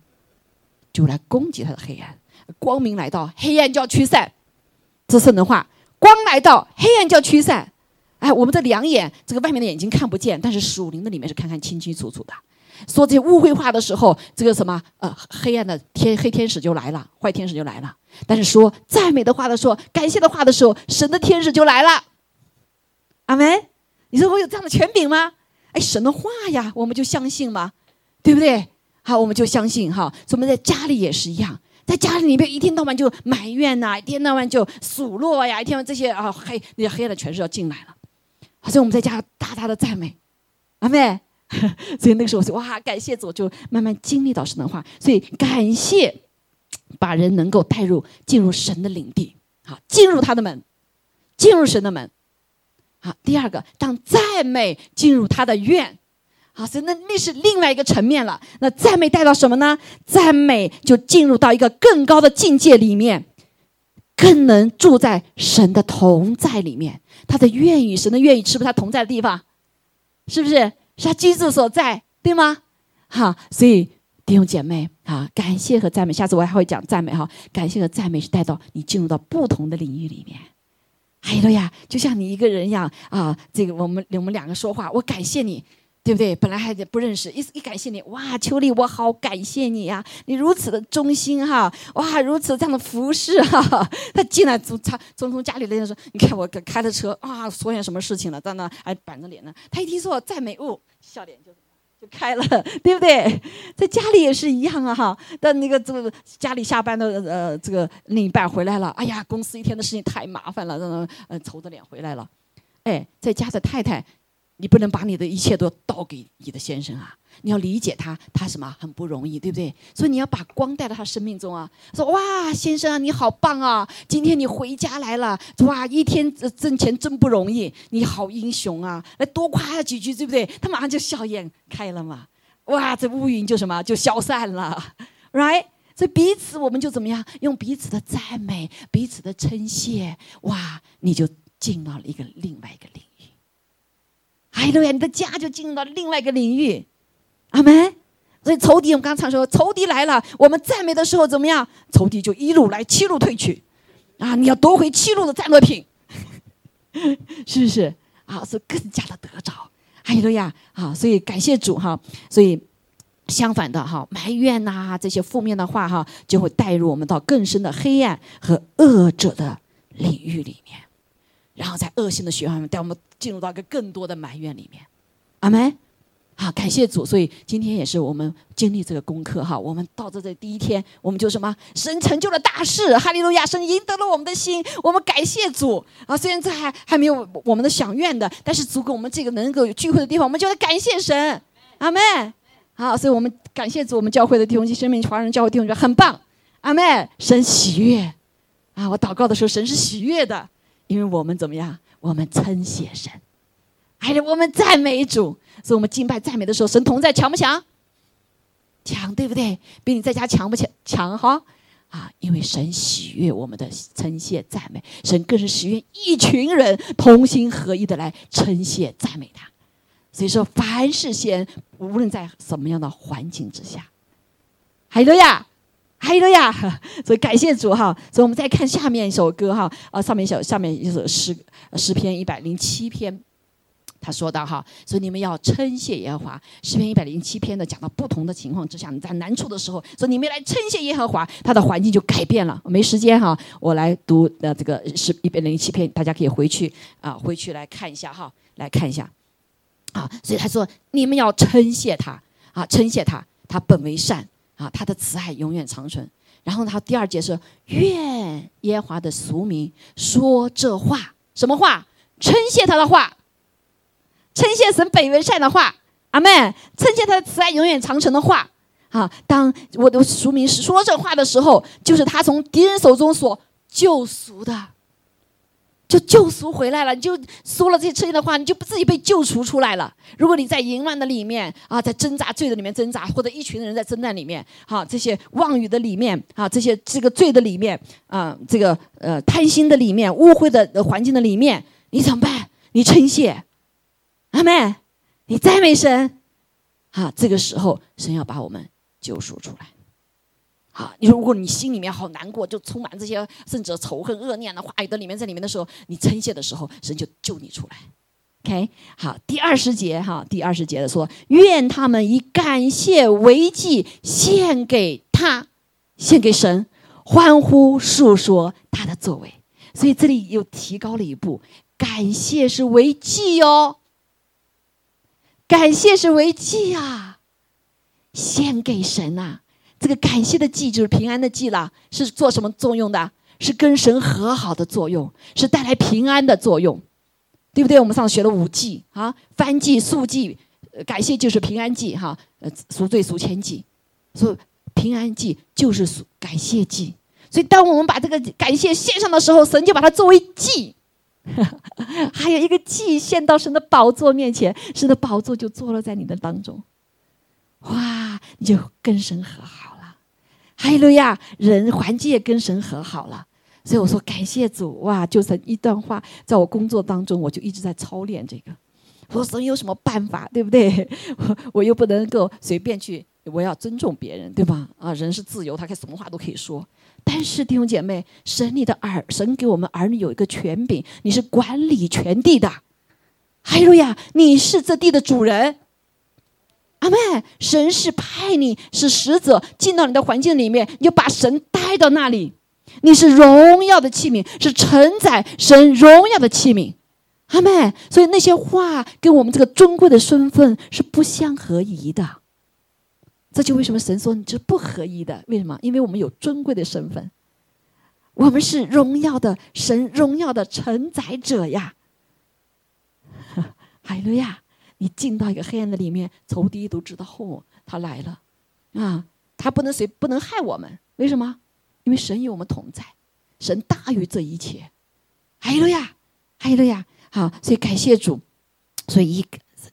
就来攻击他的黑暗，光明来到，黑暗就要驱散，这是的话，光来到，黑暗就要驱散。哎，我们的两眼，这个外面的眼睛看不见，但是属灵的里面是看看清清楚楚的。说这些污秽话的时候，这个什么呃，黑暗的天黑天使就来了，坏天使就来了。但是说赞美的话的时候，感谢的话的时候，神的天使就来了。阿门。你说我有这样的权柄吗？哎，神的话呀，我们就相信吗？对不对？好，我们就相信哈。我们在家里也是一样，在家里里面一天到晚就埋怨呐，一天到晚就数落呀，一天到晚这些啊黑那些黑暗的权势要进来了。所以我们在家大大的赞美，阿妹 [laughs] 所以那个时候就，哇，感谢主，就慢慢经历到神的话。所以感谢，把人能够带入进入神的领地，好，进入他的门，进入神的门。好，第二个，当赞美进入他的院，好，所以那那是另外一个层面了。那赞美带到什么呢？赞美就进入到一个更高的境界里面，更能住在神的同在里面。他的愿与，神的愿意，是不是他同在的地方？是不是？是他居住所在，对吗？好，所以弟兄姐妹，啊，感谢和赞美，下次我还会讲赞美哈。感谢和赞美是带到你进入到不同的领域里面。还有呀，就像你一个人一样啊，这个我们我们两个说话，我感谢你。对不对？本来还不认识，一一感谢你，哇，秋丽，我好感谢你呀！你如此的忠心哈，哇，如此这样的服侍哈。[laughs] 他进来从他从从家里来说，你看我开的车啊，出现什么事情了？在那还板着脸呢。他一听说赞美物，笑脸就就开了，[laughs] 对不对？在家里也是一样啊哈。但那个这个家里下班的呃这个另一半回来了，哎呀，公司一天的事情太麻烦了，让呃愁着脸回来了。哎，在家的太太。你不能把你的一切都倒给你的先生啊！你要理解他，他什么很不容易，对不对？所以你要把光带到他生命中啊！说哇，先生啊，你好棒啊！今天你回家来了，哇，一天挣钱真不容易，你好英雄啊！来多夸他几句，对不对？他马上就笑颜开了嘛！哇，这乌云就什么就消散了，right？所以彼此我们就怎么样？用彼此的赞美，彼此的称谢，哇，你就进到了一个另外一个领。哎，对呀，你的家就进入到另外一个领域，阿门。所以仇敌，我们刚才说，仇敌来了，我们赞美的时候怎么样？仇敌就一路来，七路退去，啊，你要夺回七路的战果品，[laughs] 是不是？啊，是更加的得着。哎，对呀，啊，所以感谢主哈。所以相反的哈，埋怨呐，这些负面的话哈，就会带入我们到更深的黑暗和恶者的领域里面。然后在恶性的循环里面，带我们进入到一个更多的埋怨里面，阿门。好，感谢主。所以今天也是我们经历这个功课哈。我们到这这第一天，我们就什么？神成就了大事，哈利路亚！神赢得了我们的心，我们感谢主啊。虽然这还还没有我们的想愿的，但是足够我们这个能够有聚会的地方，我们就要感谢神，阿门。好，所以我们感谢主，我们教会的弟兄及生命华人教会弟兄很棒，阿妹。神喜悦啊！我祷告的时候，神是喜悦的。因为我们怎么样？我们称谢神，还是我们赞美主？所以我们敬拜赞美的时候，神同在强不强？强，对不对？比你在家强不强？强哈！啊，因为神喜悦我们的称谢赞美，神更是喜悦一群人同心合一的来称谢赞美他。所以说，凡事先，无论在什么样的环境之下，还有呀。还有呀，[laughs] 所以感谢主哈。所以我们再看下面一首歌哈，啊，上面小下面一首诗诗篇一百零七篇，他说到哈，所以你们要称谢耶和华。诗篇一百零七篇的讲到不同的情况之下，你在难处的时候，说你们来称谢耶和华，他的环境就改变了。没时间哈，我来读的这个诗一百零七篇，大家可以回去啊，回去来看一下哈，来看一下，啊，所以他说你们要称谢他啊，称谢他，他本为善。啊，他的慈爱永远长存。然后他第二节是愿耶华的俗民说这话，什么话？称谢他的话，称谢神本为善的话。阿门。称谢他的慈爱永远长存的话。啊，当我的俗民说这话的时候，就是他从敌人手中所救赎的。就救赎回来了，你就说了这些称谢的话，你就不自己被救赎出来了。如果你在淫乱的里面啊，在挣扎罪的里面挣扎，或者一群人在争战里面，哈，这些妄语的里面啊，这些这个罪的里面啊，这个呃贪心的里面，污秽的环境的里面，你怎么办？你称谢，阿妹，你赞美神，啊，这个时候神要把我们救赎出来。好，你说如果你心里面好难过，就充满这些甚至仇恨、恶念的话语的里面，在里面的时候，你称谢的时候，神就救你出来。OK，好，第二十节哈，第二十节的说，愿他们以感谢为祭献给他，献给神，欢呼述说他的作为。所以这里又提高了一步，感谢是为祭哦，感谢是为祭啊，献给神呐。这个感谢的祭就是平安的祭了，是做什么作用的？是跟神和好的作用，是带来平安的作用，对不对？我们上次学了五祭啊，翻祭、速祭、感谢就是平安祭哈，呃，赎罪赎千祭，所以平安祭就是赎感谢祭。所以，当我们把这个感谢献上的时候，神就把它作为祭，[laughs] 还有一个祭献到神的宝座面前，神的宝座就坐落在你的当中。哇，你就跟神和好了，哈利路亚！人环境也跟神和好了。所以我说感谢主哇！就是一段话，在我工作当中，我就一直在操练这个。我说神有什么办法，对不对？我 [laughs] 我又不能够随便去，我要尊重别人，对吧？啊，人是自由，他可以什么话都可以说。但是弟兄姐妹，神你的儿，神给我们儿女有一个权柄，你是管理全地的。哈利路亚！你是这地的主人。阿妹，神是派你是使者进到你的环境里面，你就把神带到那里。你是荣耀的器皿，是承载神荣耀的器皿，阿妹。所以那些话跟我们这个尊贵的身份是不相合宜的。这就为什么神说你是不合宜的？为什么？因为我们有尊贵的身份，我们是荣耀的神荣耀的承载者呀。海路亚，你进到一个黑暗的里面，仇敌都知道后他来了。啊，他不能随不能害我们，为什么？因为神与我们同在，神大于这一切，还有呀，还有呀，好，所以感谢主，所以以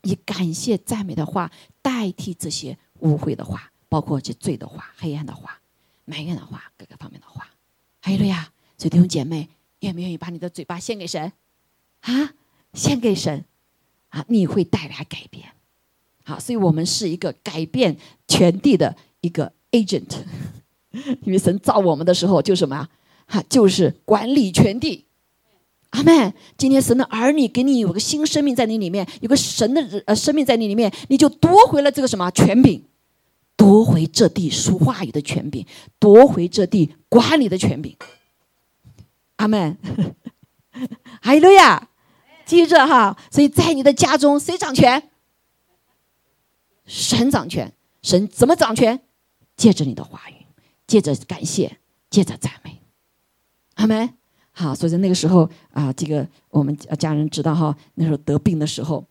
以感谢赞美的话代替这些污秽的话，包括这罪的话、黑暗的话、埋怨的话、各个方面的话，还有呀，所以弟兄姐妹，愿不愿意把你的嘴巴献给神？啊？献给神。啊，你会带来改变，好，所以我们是一个改变全地的一个 agent。[laughs] 因为神造我们的时候就什么啊？哈，就是管理全地。阿门。今天神的儿女给你有个新生命在你里面，有个神的呃生命在你里面，你就夺回了这个什么权柄，夺回这地说话语的权柄，夺回这地管理的权柄。阿门。[laughs] 哈利路亚。记着哈，所以在你的家中谁掌权？神掌权。神怎么掌权？借着你的话语。借着感谢，借着赞美，阿门。好，所以那个时候啊，这个我们家人知道哈，那时候得病的时候，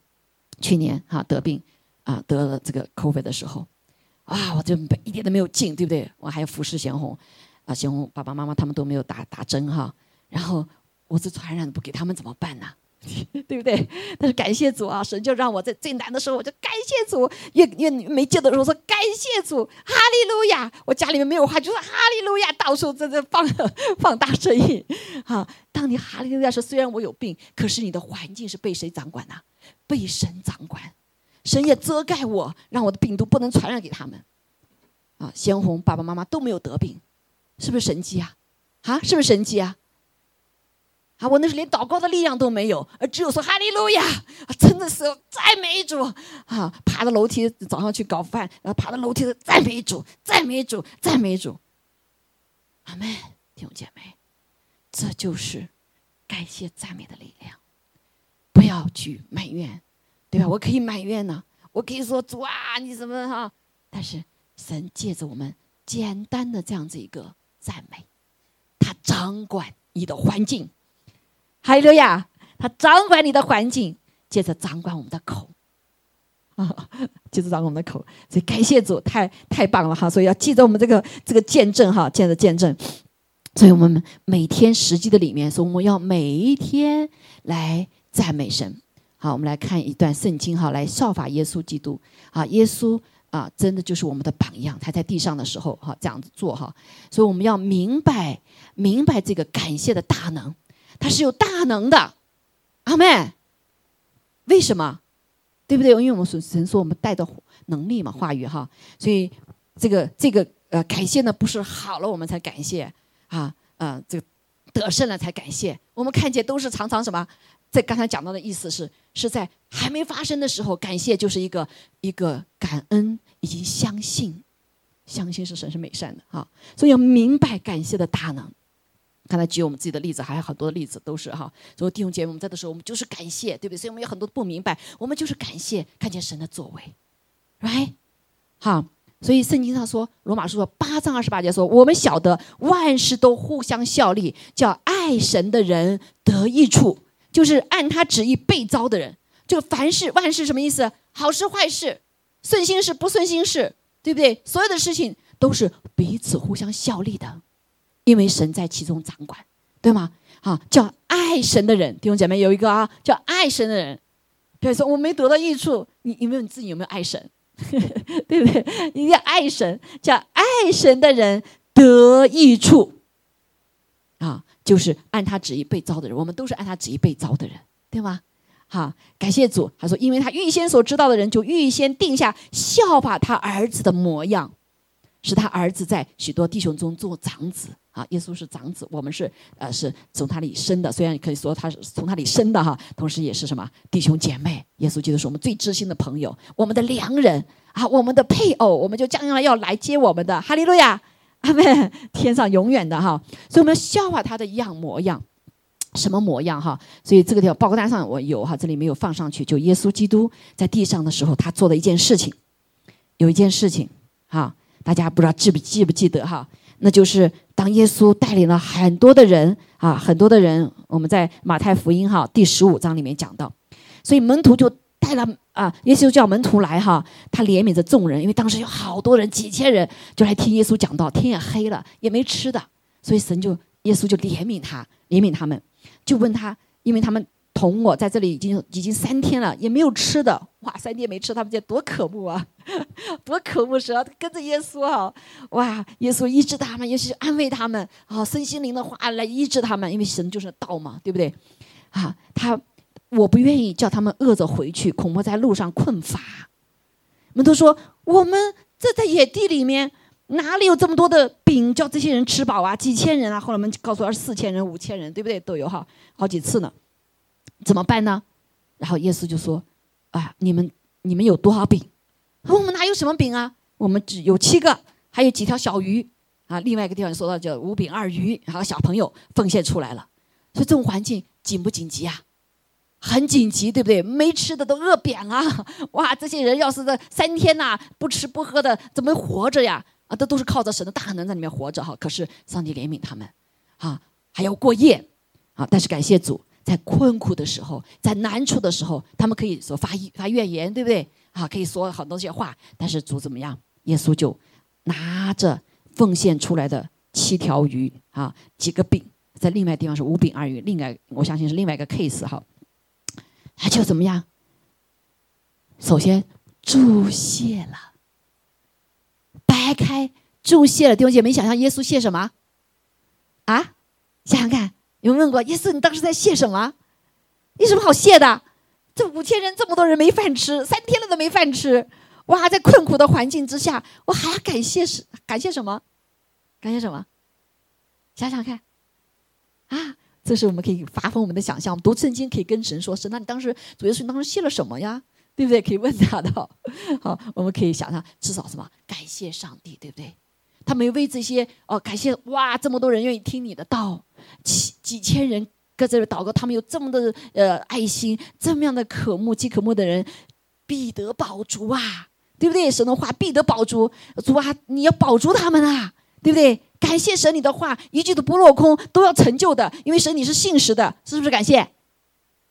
去年哈得病啊得了这个 COVID 的时候，啊，我就一点都没有劲，对不对？我还要服侍贤红，啊，贤红爸爸妈妈他们都没有打打针哈，然后我这传染不给他们怎么办呢？[laughs] 对不对？[laughs] 但是感谢主啊，神就让我在最难的时候，我就感谢主；越越没劲的时候说感谢主，哈利路亚！我家里面没有话，就说哈利路亚，到处在这放 [laughs] 放大声音。啊，当你哈利路亚说，虽然我有病，可是你的环境是被谁掌管呢？被神掌管，神也遮盖我，让我的病毒不能传染给他们。啊，鲜红爸爸妈妈都没有得病，是不是神迹啊？啊，是不是神迹啊？啊！我那时连祷告的力量都没有，而只有说哈利路亚，真的是赞美主啊！爬着楼梯早上去搞饭，然后爬着楼梯赞美主，赞美主，赞美主。阿门，弟兄姐妹，这就是感谢赞美的力量。不要去埋怨，对吧？我可以埋怨呢，我可以说主啊，你怎么哈？但是神借着我们简单的这样子一个赞美，他掌管你的环境。哈利路亚！他掌管你的环境，接着掌管我们的口，啊，[laughs] 接着掌管我们的口。所以感谢主，太太棒了哈！所以要记着我们这个这个见证哈，见着见证。所以我们每天实际的里面说，我们要每一天来赞美神。好，我们来看一段圣经哈，来效法耶稣基督啊！耶稣啊，真的就是我们的榜样。他在地上的时候哈，这样子做哈。所以我们要明白明白这个感谢的大能。他是有大能的，阿妹，为什么？对不对？因为我们神说我们带的能力嘛，话语哈，所以这个这个呃感谢呢，不是好了我们才感谢啊，呃，这个得胜了才感谢。我们看见都是常常什么，在刚才讲到的意思是，是在还没发生的时候，感谢就是一个一个感恩以及相信，相信是神是美善的啊，所以要明白感谢的大能。刚才举我们自己的例子，还有很多的例子都是哈。所以弟兄姐妹，我们在的时候，我们就是感谢，对不对？所以我们有很多不明白，我们就是感谢，看见神的作为，right？好，所以圣经上说，罗马书说八章二十八节说，我们晓得万事都互相效力，叫爱神的人得益处，就是按他旨意被招的人。这个凡事万事什么意思？好事坏事，顺心事不顺心事，对不对？所有的事情都是彼此互相效力的，因为神在其中掌管，对吗？好，叫爱神的人，弟兄姐妹有一个啊，叫爱神的人。比如说我没得到益处，你有没有你自己有没有爱神？[laughs] 对不对？一定要爱神，叫爱神的人得益处。啊，就是按他旨意被造的人，我们都是按他旨意被造的人，对吗？好，感谢主。他说，因为他预先所知道的人，就预先定下效法他儿子的模样，是他儿子在许多弟兄中做长子。啊，耶稣是长子，我们是呃是从他里生的，虽然可以说他是从他里生的哈，同时也是什么弟兄姐妹。耶稣基督是我们最知心的朋友，我们的良人啊，我们的配偶，我们就将来要来接我们的。哈利路亚，阿门。天上永远的哈，所以我们要效法他的样模样，什么模样哈？所以这个地方报告单上我有哈，这里没有放上去。就耶稣基督在地上的时候，他做的一件事情，有一件事情哈，大家不知道记不记不记得哈？那就是当耶稣带领了很多的人啊，很多的人，我们在马太福音哈第十五章里面讲到，所以门徒就带了啊，耶稣叫门徒来哈，他怜悯着众人，因为当时有好多人，几千人就来听耶稣讲道，天也黑了，也没吃的，所以神就耶稣就怜悯他，怜悯他们，就问他，因为他们。同我在这里已经已经三天了，也没有吃的，哇，三天没吃，他们这多可恶啊，[laughs] 多可恶是啊，跟着耶稣哈，哇，耶稣医治他们，也是安慰他们，啊，身心灵的话来医治他们，因为神就是道嘛，对不对？啊，他我不愿意叫他们饿着回去，恐怕在路上困乏。我们都说，我们这在野地里面哪里有这么多的饼叫这些人吃饱啊？几千人啊，后来我们告诉二四千人、五千人，对不对？都有哈，好几次呢。怎么办呢？然后耶稣就说：“啊，你们你们有多少饼？我们哪有什么饼啊？我们只有七个，还有几条小鱼啊。另外一个地方说到叫五饼二鱼，然后小朋友奉献出来了。所以这种环境紧不紧急啊？很紧急，对不对？没吃的都饿扁了。[laughs] 哇，这些人要是这三天呐不吃不喝的，怎么活着呀？啊，这都是靠着神的大能在里面活着哈。可是上帝怜悯他们，啊，还要过夜，啊，但是感谢主。”在困苦的时候，在难处的时候，他们可以说发发怨言，对不对？啊，可以说很多些话。但是主怎么样？耶稣就拿着奉献出来的七条鱼啊，几个饼，在另外地方是五饼二鱼，另外我相信是另外一个 case 哈。他就怎么样？首先注谢了，掰开注谢了。弟兄姐妹，想想耶稣谢什么？啊，想想看。有问过耶稣，你当时在谢什么？有什么好谢的？这五千人这么多人没饭吃，三天了都没饭吃，哇，在困苦的环境之下，我还要感谢是感谢什么？感谢什么？想想看，啊，这是我们可以发挥我们的想象。读圣经可以跟神说：“神，那你当时主耶稣，你当时谢了什么呀？对不对？可以问他的。[laughs] 好，我们可以想象，至少什么？感谢上帝，对不对？他没为这些哦，感谢哇，这么多人愿意听你的道。”几几千人搁这里祷告，他们有这么的呃爱心，这么样的渴慕饥渴慕的人，必得保足啊，对不对？神的话必得保足，主啊，你要保住他们啊，对不对？感谢神，你的话一句都不落空，都要成就的，因为神你是信实的，是不是？感谢，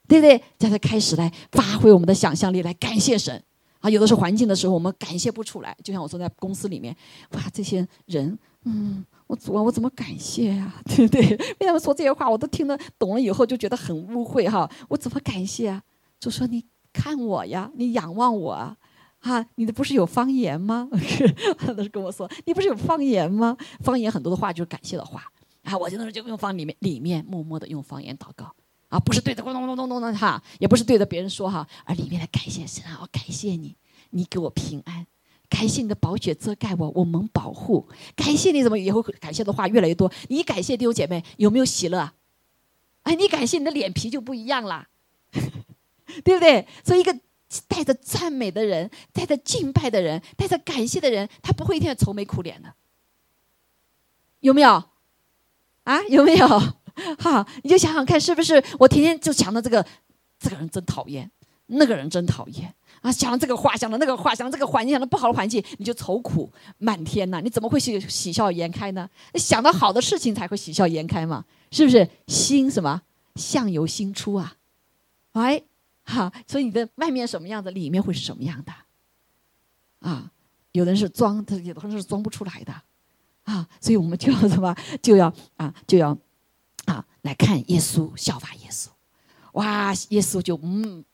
对不对？叫他开始来发挥我们的想象力，来感谢神啊！有的时候环境的时候，我们感谢不出来，就像我坐在公司里面，哇，这些人，嗯。我主啊，我怎么感谢呀？[laughs] 对不对？为什么说这些话，我都听得懂了，以后就觉得很污秽哈。我怎么感谢啊？就说你看我呀，你仰望我啊，啊，你的不是有方言吗？[laughs] 都是跟我说，你不是有方言吗？方言很多的话就是感谢的话啊。我就那时候就用方里面里面默默的用方言祷告啊，不是对着咚咚咚咚咚的哈，也不是对着别人说哈，而里面的感谢神啊，我感谢你，你给我平安。感谢你的宝血遮盖我，我蒙保护。感谢你怎么以后感谢的话越来越多？你感谢弟兄姐妹有没有喜乐？哎，你感谢你的脸皮就不一样了，[laughs] 对不对？所以一个带着赞美的人，带着敬拜的人，带着感谢的人，他不会一天愁眉苦脸的。有没有？啊，有没有？[laughs] 哈，你就想想看，是不是？我天天就想到这个，这个人真讨厌，那个人真讨厌。啊，想到这个话，想到那个话，想到这个环境，想到不好的环境，你就愁苦满天呐！你怎么会喜喜笑颜开呢？想到好的事情才会喜笑颜开嘛，是不是？心什么相由心出啊？哎，哈，所以你的外面什么样子，里面会是什么样的？啊，有的人是装，他有的人是装不出来的，啊，所以我们就要什么，就要啊，就要啊，来看耶稣，效法耶稣。哇，耶稣就嗯，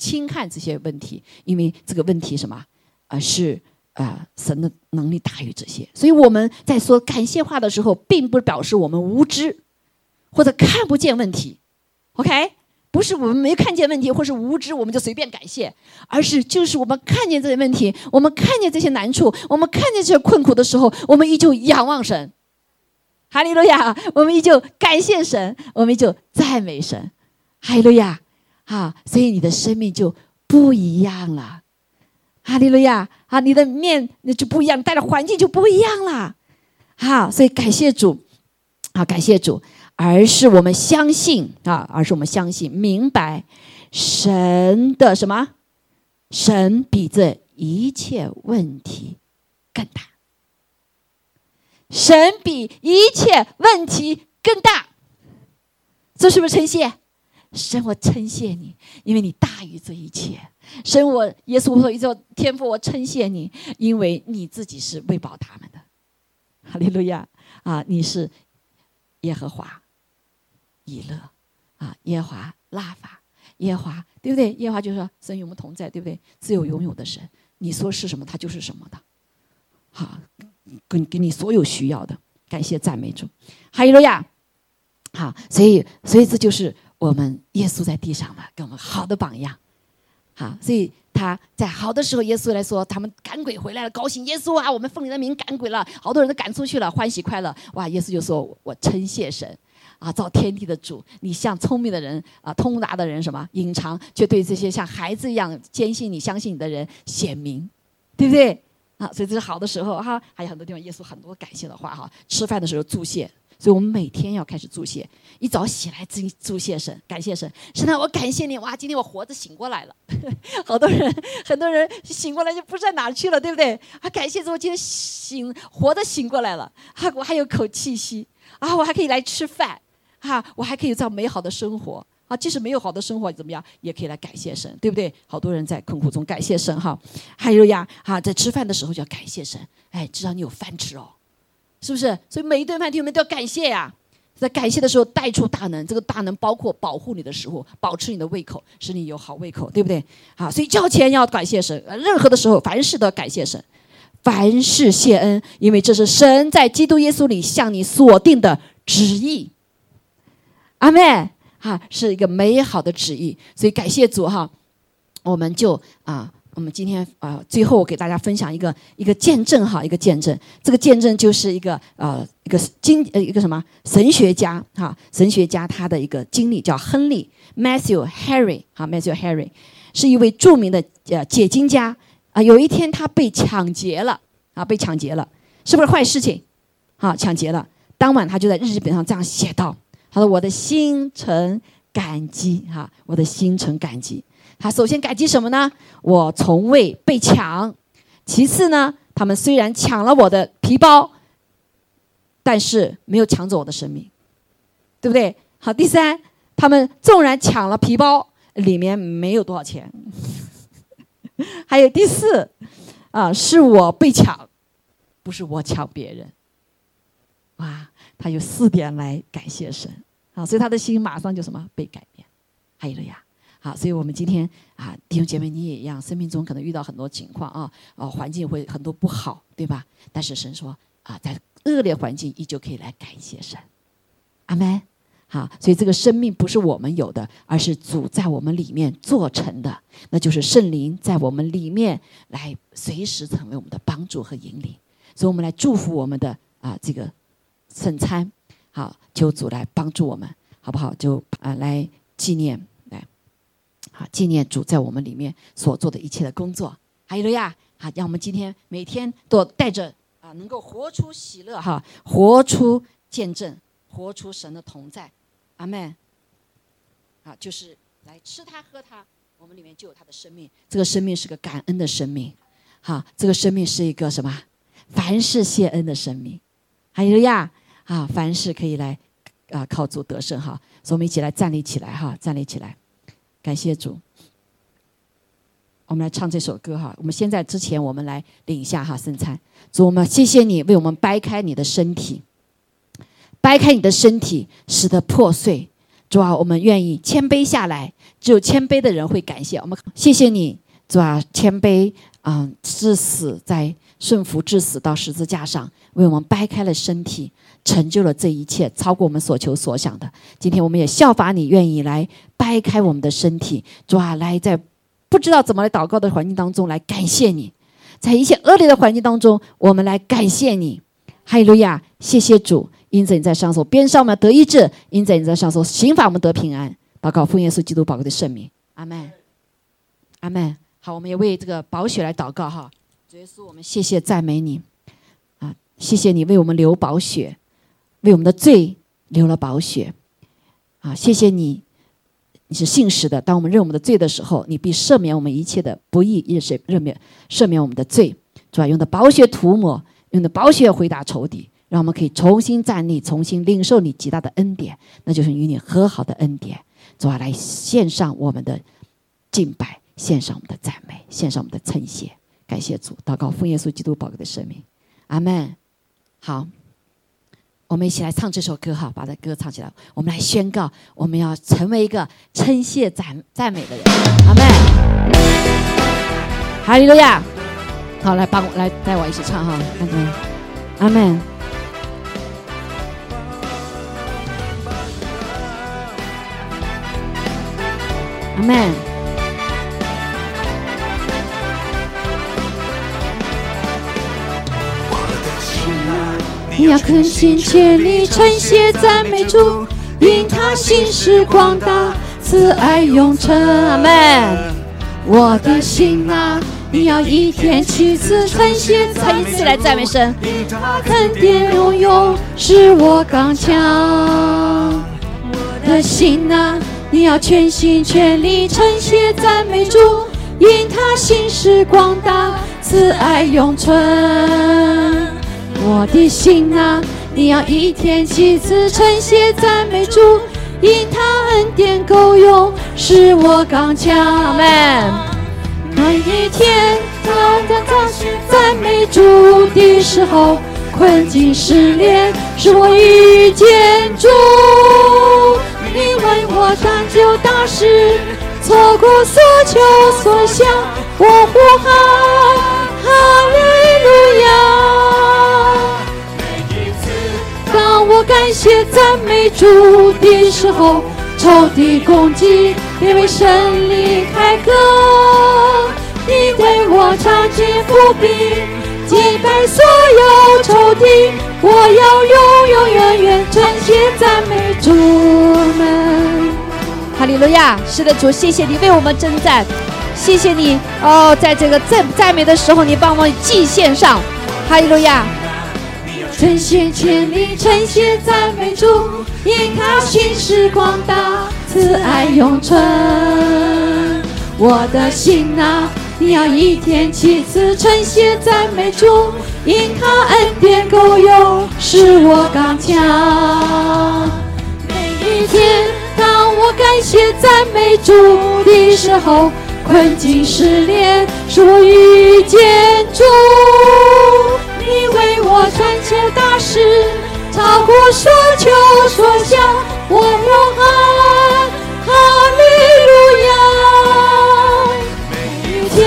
轻看这些问题，因为这个问题什么啊，是啊，神的能力大于这些。所以我们在说感谢话的时候，并不表示我们无知或者看不见问题。OK。不是我们没看见问题，或是无知，我们就随便感谢，而是就是我们看见这些问题，我们看见这些难处，我们看见这些困苦的时候，我们依旧仰望神，哈利路亚！我们依旧感谢神，我们依旧赞美神，哈利路亚！啊，所以你的生命就不一样了，哈利路亚！啊，你的面那就不一样，带的环境就不一样了，好，所以感谢主，好，感谢主。而是我们相信啊，而是我们相信明白神的什么？神比这一切问题更大，神比一切问题更大。这是不是称谢？神，我称谢你，因为你大于这一切。神，我耶稣说一句天父，我称谢你，因为你自己是喂饱他们的。哈利路亚啊！你是耶和华。以勒，啊，耶华拉法，耶华，对不对？耶华就说神与我们同在，对不对？自有永有的神，你说是什么，他就是什么的，好，给给你所有需要的，感谢赞美主，哈利路亚，好，所以所以这就是我们耶稣在地上的给我们好的榜样，好，所以他在好的时候，耶稣来说，他们赶鬼回来了，高兴，耶稣啊，我们奉你的名赶鬼了，好多人都赶出去了，欢喜快乐，哇，耶稣就说我称谢神。啊，造天地的主，你像聪明的人啊，通达的人，什么隐藏，却对这些像孩子一样坚信你、相信你的人显明，对不对？啊，所以这是好的时候哈。还有很多地方，耶稣很多感谢的话哈。吃饭的时候祝谢，所以我们每天要开始祝谢。一早起来祝祝谢神，感谢神，神啊，我感谢你哇！今天我活着醒过来了。[laughs] 好多人，很多人醒过来就不知道哪去了，对不对？啊，感谢主，我今天醒活着醒过来了，哈，我还有口气息啊，我还可以来吃饭。哈，我还可以造美好的生活啊！即使没有好的生活，怎么样也可以来感谢神，对不对？好多人在困苦中感谢神哈。还有呀，哈，在吃饭的时候就要感谢神，哎，至少你有饭吃哦，是不是？所以每一顿饭，弟兄们都要感谢呀。在感谢的时候带出大能，这个大能包括保护你的食物，保持你的胃口，使你有好胃口，对不对？啊，所以交钱要感谢神，任何的时候，凡事都要感谢神，凡事谢恩，因为这是神在基督耶稣里向你所定的旨意。阿妹，哈，是一个美好的旨意，所以感谢主哈，我们就啊，我们今天啊，最后给大家分享一个一个见证哈，一个见证，这个见证就是一个呃一个经呃一个什么神学家哈，神学家他的一个经历叫亨利 Matthew Harry 哈 Matthew Harry 是一位著名的呃解经家啊，有一天他被抢劫了啊，被抢劫了，是不是坏事情？好，抢劫了，当晚他就在日记本上这样写道。他说：“我的心存感激，哈，我的心存感激。他首先感激什么呢？我从未被抢。其次呢，他们虽然抢了我的皮包，但是没有抢走我的生命，对不对？好，第三，他们纵然抢了皮包，里面没有多少钱。[laughs] 还有第四，啊，是我被抢，不是我抢别人。哇！”他有四点来感谢神，啊，所以他的心马上就什么被改变，还有了呀，好，所以我们今天啊，弟兄姐妹你也一样，生命中可能遇到很多情况啊，啊，环境会很多不好，对吧？但是神说啊，在恶劣环境依旧可以来感谢神，阿门。好，所以这个生命不是我们有的，而是主在我们里面做成的，那就是圣灵在我们里面来随时成为我们的帮助和引领，所以我们来祝福我们的啊这个。圣餐，好，求主来帮助我们，好不好？就啊，来纪念，啊，纪念主在我们里面所做的一切的工作。还有了呀，啊，让我们今天每天都带着啊，能够活出喜乐哈，活出见证，活出神的同在。阿门。啊，就是来吃它喝它，我们里面就有他的生命。这个生命是个感恩的生命，好，这个生命是一个什么？凡事谢恩的生命。还有呀。啊，凡事可以来，啊，靠主得胜哈，所以我们一起来站立起来哈，站立起来，感谢主。我们来唱这首歌哈。我们现在之前，我们来领一下哈圣餐。主，我们谢谢你为我们掰开你的身体，掰开你的身体，使得破碎。主啊，我们愿意谦卑下来，只有谦卑的人会感谢我们。谢谢你，主啊，谦卑啊，至死在顺服至死到十字架上，为我们掰开了身体，成就了这一切，超过我们所求所想的。今天我们也效法你，愿意来掰开我们的身体，主啊，来在。不知道怎么来祷告的环境当中来感谢你，在一切恶劣的环境当中，我们来感谢你，哈利路亚！谢谢主，因着你在上手边上我们得医治，因着你在上手刑法我们得平安。祷告奉耶稣基督宝贵的圣名，阿门，阿门。好，我们也为这个宝血来祷告哈。主耶稣，我们谢谢赞美你啊！谢谢你为我们流宝血，为我们的罪流了宝血啊！谢谢你。你是信实的，当我们认我们的罪的时候，你必赦免我们一切的不义，也是赦免赦免我们的罪。主要用的宝血涂抹，用的宝血回答仇敌，让我们可以重新站立，重新领受你极大的恩典，那就是与你和好的恩典。主要来献上我们的敬拜，献上我们的赞美，献上我们的称谢，感谢主，祷告奉耶稣基督宝贵的生命，阿门。好。我们一起来唱这首歌哈，把这歌唱起来。我们来宣告，我们要成为一个称谢赞赞美的人。阿门。哈利路亚。好，来帮我来带我一起唱哈。阿门。阿门。阿门。你要恳心竭力称谢赞美主，因他心是广大，慈爱永存。阿门。我的心啊，你要一天七次称谢，称谢来赞美神。恩典拥有使我刚强。我的心啊，你要全心全力称谢赞美主，因他心是广大，慈爱永存。我的心啊，你要一天七次称谢赞美主，因他恩典够用，使我刚强。每一天，当当当赞美主的时候，困境失恋，使我遇见主。你为我成就大事，错过所求所想，我呼喊哈利路亚。我感谢赞美主的时候，仇敌攻击，因为胜利开歌。你为我唱起伏笔，击败所有仇敌。我要永永远远称谢赞美主们。哈利路亚！是的，主，谢谢你为我们征战，谢谢你哦，在这个赞赞美的时候，你帮我祭献上。哈利路亚！称谢千里，称谢赞美主，因他心是广大，慈爱永存。我的心啊，你要一天七次称谢赞美主，因他恩典够用，使我刚强。每一天，当我感谢赞美主的时候，困境失恋，使我遇见主。你为我成就大事，超过所求所想，我呼喊哈利路亚。每一天，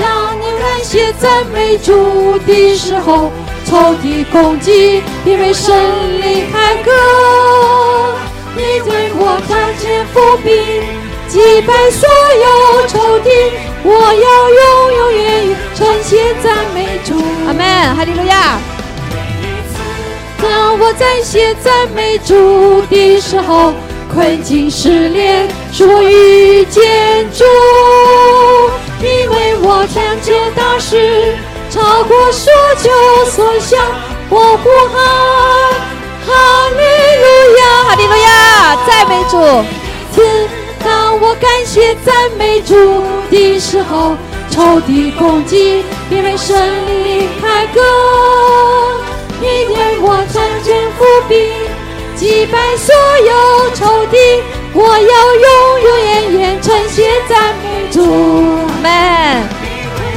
当你感谢赞美主的时候，仇敌攻击，因为胜利凯歌。你为我看见伏兵，击败所有仇敌。我要永永远远称谢赞美主，阿门，哈利路亚。当我在写赞美主的时候，困境失恋，使我遇见主。你为我成就大事，超过所求所想，我呼喊哈利路亚，哈利路亚，赞美主。当我感谢赞美主的时候，仇敌攻击，因为胜利凯歌。你为我曾经伏笔，击败所有仇敌，我要永永远远称谢赞美主。Man，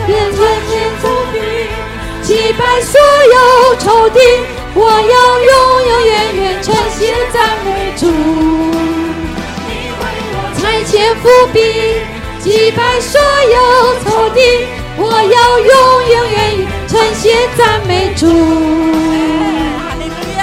你为我曾经伏笔，击败所有仇敌，我要永永远远称谢赞美主。你为我曾经伏笔，击败所有仇敌。我要永永远远称谢赞美主。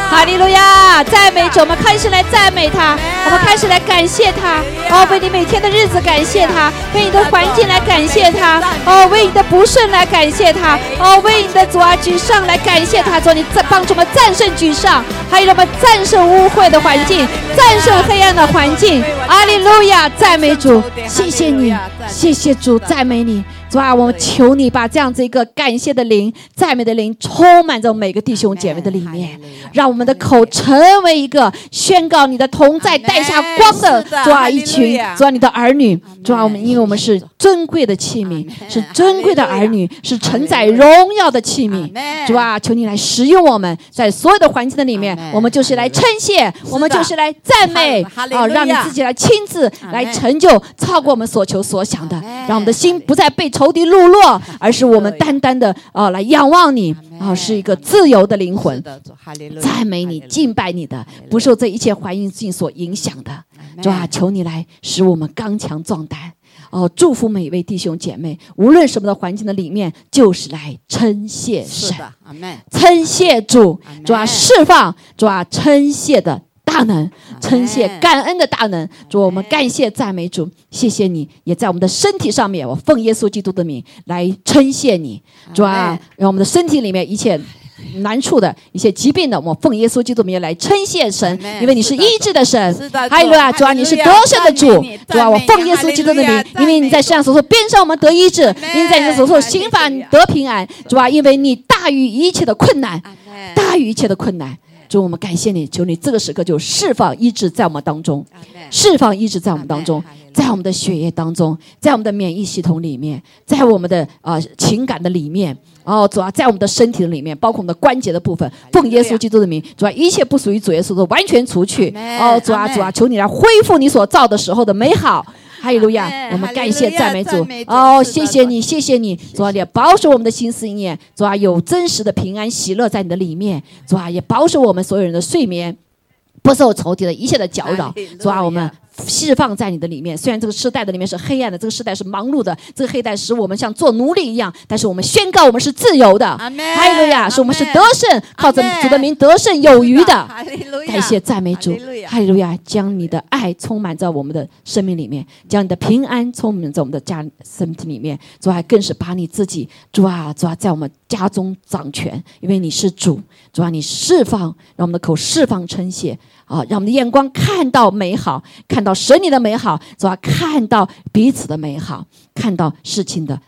哈利路亚，赞美主！我们开始来赞美他，我们开始来感谢他。哦，为你每天的日子感谢他，为你的环境来感谢他。哦，为你的不顺来感谢他。哦，为你的主啊沮丧来感谢他。主，你在帮助我们战胜沮丧，还有我们战胜污秽的环境，战胜黑暗的环境。哈利路亚，赞美主！谢谢你，谢谢主，赞美你。主啊，我们求你把这样子一个感谢的灵、赞美的灵充满在每个弟兄姐妹的里面，让我们的口成为一个宣告你的同在、带下光的主啊一群主啊你的儿女。主啊，我们因为我们是尊贵的器皿，是尊贵的儿女，是承载荣耀的器皿。主啊，求你来使用我们，在所有的环境的里面，我们就是来称谢，我们就是来赞美。啊，让你自己来亲自来成就超过我们所求所想的，让我们的心不再被。仇敌路落，而是我们单单的啊来仰望你啊，是一个自由的灵魂，赞美你、敬拜你的，不受这一切环境所影响的。主啊，求你来使我们刚强壮胆哦！祝福每一位弟兄姐妹，无论什么的环境的里面，就是来称谢神，称谢主，主啊释放，主啊称谢的。大能，称谢感恩的大能，主我们感谢赞美主，谢谢你也在我们的身体上面，我奉耶稣基督的名来称谢你，主啊，让我们的身体里面一切难处的一些疾病的，我奉耶稣基督名来称谢神，因为你是医治的神，还有啊，主啊，你是得胜的主，主啊，我奉耶稣基督的名，因为你在世上所说边上我们得医治，因为在你所说心法得平安，主啊，因为你大于一切的困难，大于一切的困难。主，我们感谢你，求你这个时刻就释放医治在我们当中，释放医治在我们当中，在我们的血液当中，在我们的免疫系统里面，在我们的啊情感的里面，哦，主啊，在我们的身体的里面，包括我们的关节的部分，奉耶稣基督的名，主啊，一切不属于主耶稣的完全除去，哦，主啊，主啊，求你来恢复你所造的时候的美好。哈利路亚！我们感谢赞美主哦，谢谢你，谢谢你，主啊，也保守我们的心思意念，主啊，有真实的平安喜乐在你的里面，主啊，也保守我们所有人的睡眠，不受仇敌的一切的搅扰，主啊，我们。释放在你的里面，虽然这个世代的里面是黑暗的，这个世代是忙碌的，这个黑代使我们像做奴隶一样，但是我们宣告我们是自由的。哈利路亚！是我们是得胜，靠着主的名得胜有余的。感谢赞美主，哈利路亚！将你的爱充满在我们的生命里面，将你的平安充满在我们的家身体里面。主啊，更是把你自己主啊主啊在我们家中掌权，因为你是主。主啊，你释放，让我们的口释放称谢。啊，让我们的眼光看到美好，看到神你的美好，主啊，看到彼此的美好，看到事情的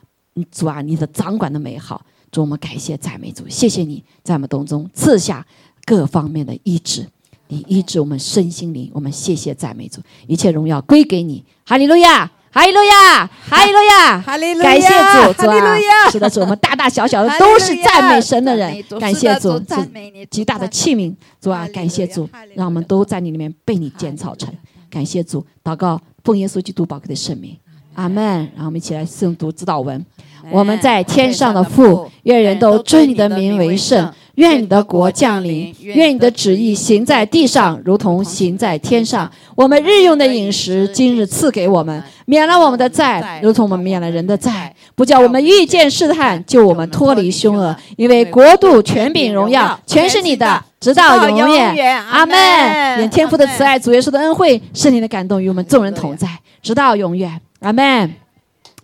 主啊，你的掌管的美好。主，我们感谢赞美主，谢谢你在我们当中赐下各方面的医治，你医治我们身心灵，我们谢谢赞美主，一切荣耀归给你，哈利路亚。哈利路亚，哈利路亚，感谢主，主啊，是的，主，我们大大小小的都是赞美神的人，感谢主，是极大的器皿，主啊，感谢主，让我们都在你里面被你建造成，感谢主，祷告奉耶稣基督宝贵的圣名，阿门。然后我们一起来诵读指导文，我们在天上的父，愿人都尊你的名为圣。愿你的国降临，愿你的旨意行在地上，如同行在天上。我们日用的饮食，今日赐给我们，免了我们的债，如同我们免了人的债，不叫我们遇见试探，救我们脱离凶恶。因为国度、权柄、荣耀，全是你的，直到永远。阿门。愿天父的慈爱、主耶稣的恩惠、圣灵的感动与我们众人同在，直到永远。阿门。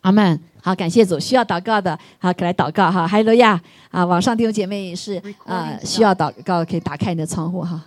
阿门。好，感谢主，需要祷告的，好，可来祷告哈。还有罗亚啊！网上弟兄姐妹也是啊，需要祷告，可以打开你的窗户哈。